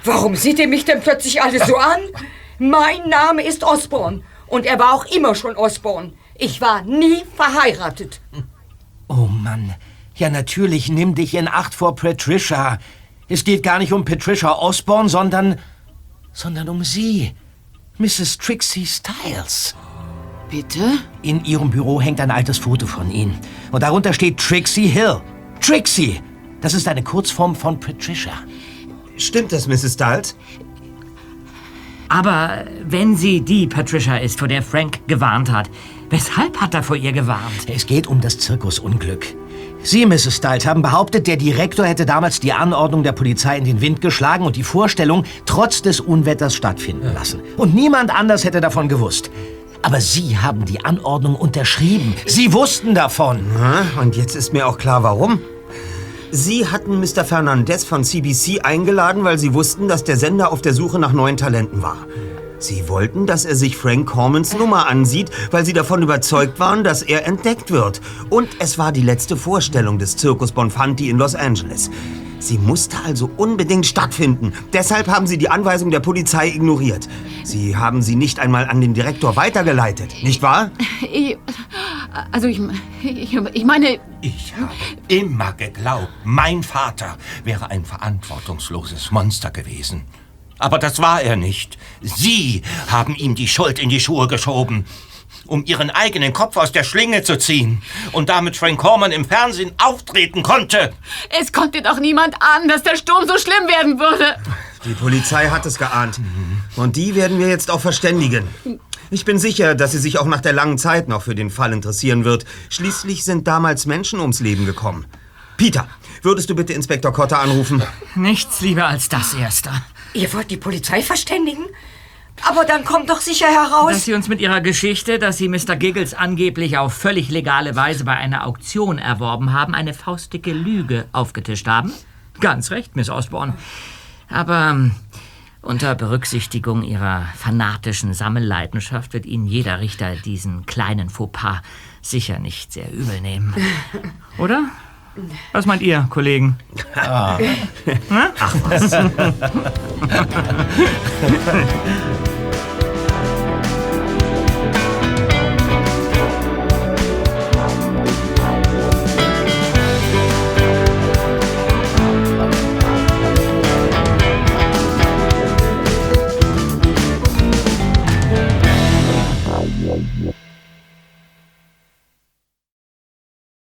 Warum seht ihr mich denn plötzlich alle so an? Mein Name ist Osborne und er war auch immer schon Osborne. Ich war nie verheiratet. Oh Mann. Ja, natürlich, nimm dich in Acht vor Patricia. Es geht gar nicht um Patricia Osborne, sondern. sondern um sie. Mrs. Trixie Styles. Bitte? In ihrem Büro hängt ein altes Foto von Ihnen. Und darunter steht Trixie Hill. Trixie! Das ist eine Kurzform von Patricia. Stimmt das, Mrs. Stiles? Aber wenn sie die Patricia ist, vor der Frank gewarnt hat, weshalb hat er vor ihr gewarnt? Es geht um das Zirkusunglück. Sie, Mrs. Stiles, haben behauptet, der Direktor hätte damals die Anordnung der Polizei in den Wind geschlagen und die Vorstellung trotz des Unwetters stattfinden lassen. Und niemand anders hätte davon gewusst. Aber Sie haben die Anordnung unterschrieben. Sie wussten davon. und jetzt ist mir auch klar, warum. Sie hatten Mr. Fernandez von CBC eingeladen, weil Sie wussten, dass der Sender auf der Suche nach neuen Talenten war. Sie wollten, dass er sich Frank Cormans Nummer ansieht, weil Sie davon überzeugt waren, dass er entdeckt wird. Und es war die letzte Vorstellung des Zirkus Bonfanti in Los Angeles. Sie musste also unbedingt stattfinden. Deshalb haben Sie die Anweisung der Polizei ignoriert. Sie haben sie nicht einmal an den Direktor weitergeleitet, nicht wahr? Ich, also ich, ich, ich meine, Ich habe immer geglaubt, mein Vater wäre ein verantwortungsloses Monster gewesen. Aber das war er nicht. Sie haben ihm die Schuld in die Schuhe geschoben, um ihren eigenen Kopf aus der Schlinge zu ziehen und damit Frank Corman im Fernsehen auftreten konnte. es konnte doch niemand ahnen, dass der Sturm so schlimm werden würde. Die Polizei hat es geahnt. Und die werden wir jetzt auch verständigen. Ich bin sicher, dass sie sich auch nach der langen Zeit noch für den Fall interessieren wird. Schließlich sind damals Menschen ums Leben gekommen. Peter, würdest du bitte Inspektor Cotter anrufen? Nichts lieber als das Erste. Ihr wollt die Polizei verständigen? Aber dann kommt doch sicher heraus. Dass Sie uns mit Ihrer Geschichte, dass Sie Mr. Giggles angeblich auf völlig legale Weise bei einer Auktion erworben haben, eine faustdicke Lüge aufgetischt haben? Ganz recht, Miss Osborne. Aber ähm, unter Berücksichtigung Ihrer fanatischen Sammelleidenschaft wird Ihnen jeder Richter diesen kleinen Fauxpas sicher nicht sehr übel nehmen. Oder? Was meint ihr, Kollegen? Ah. Na? Ach was.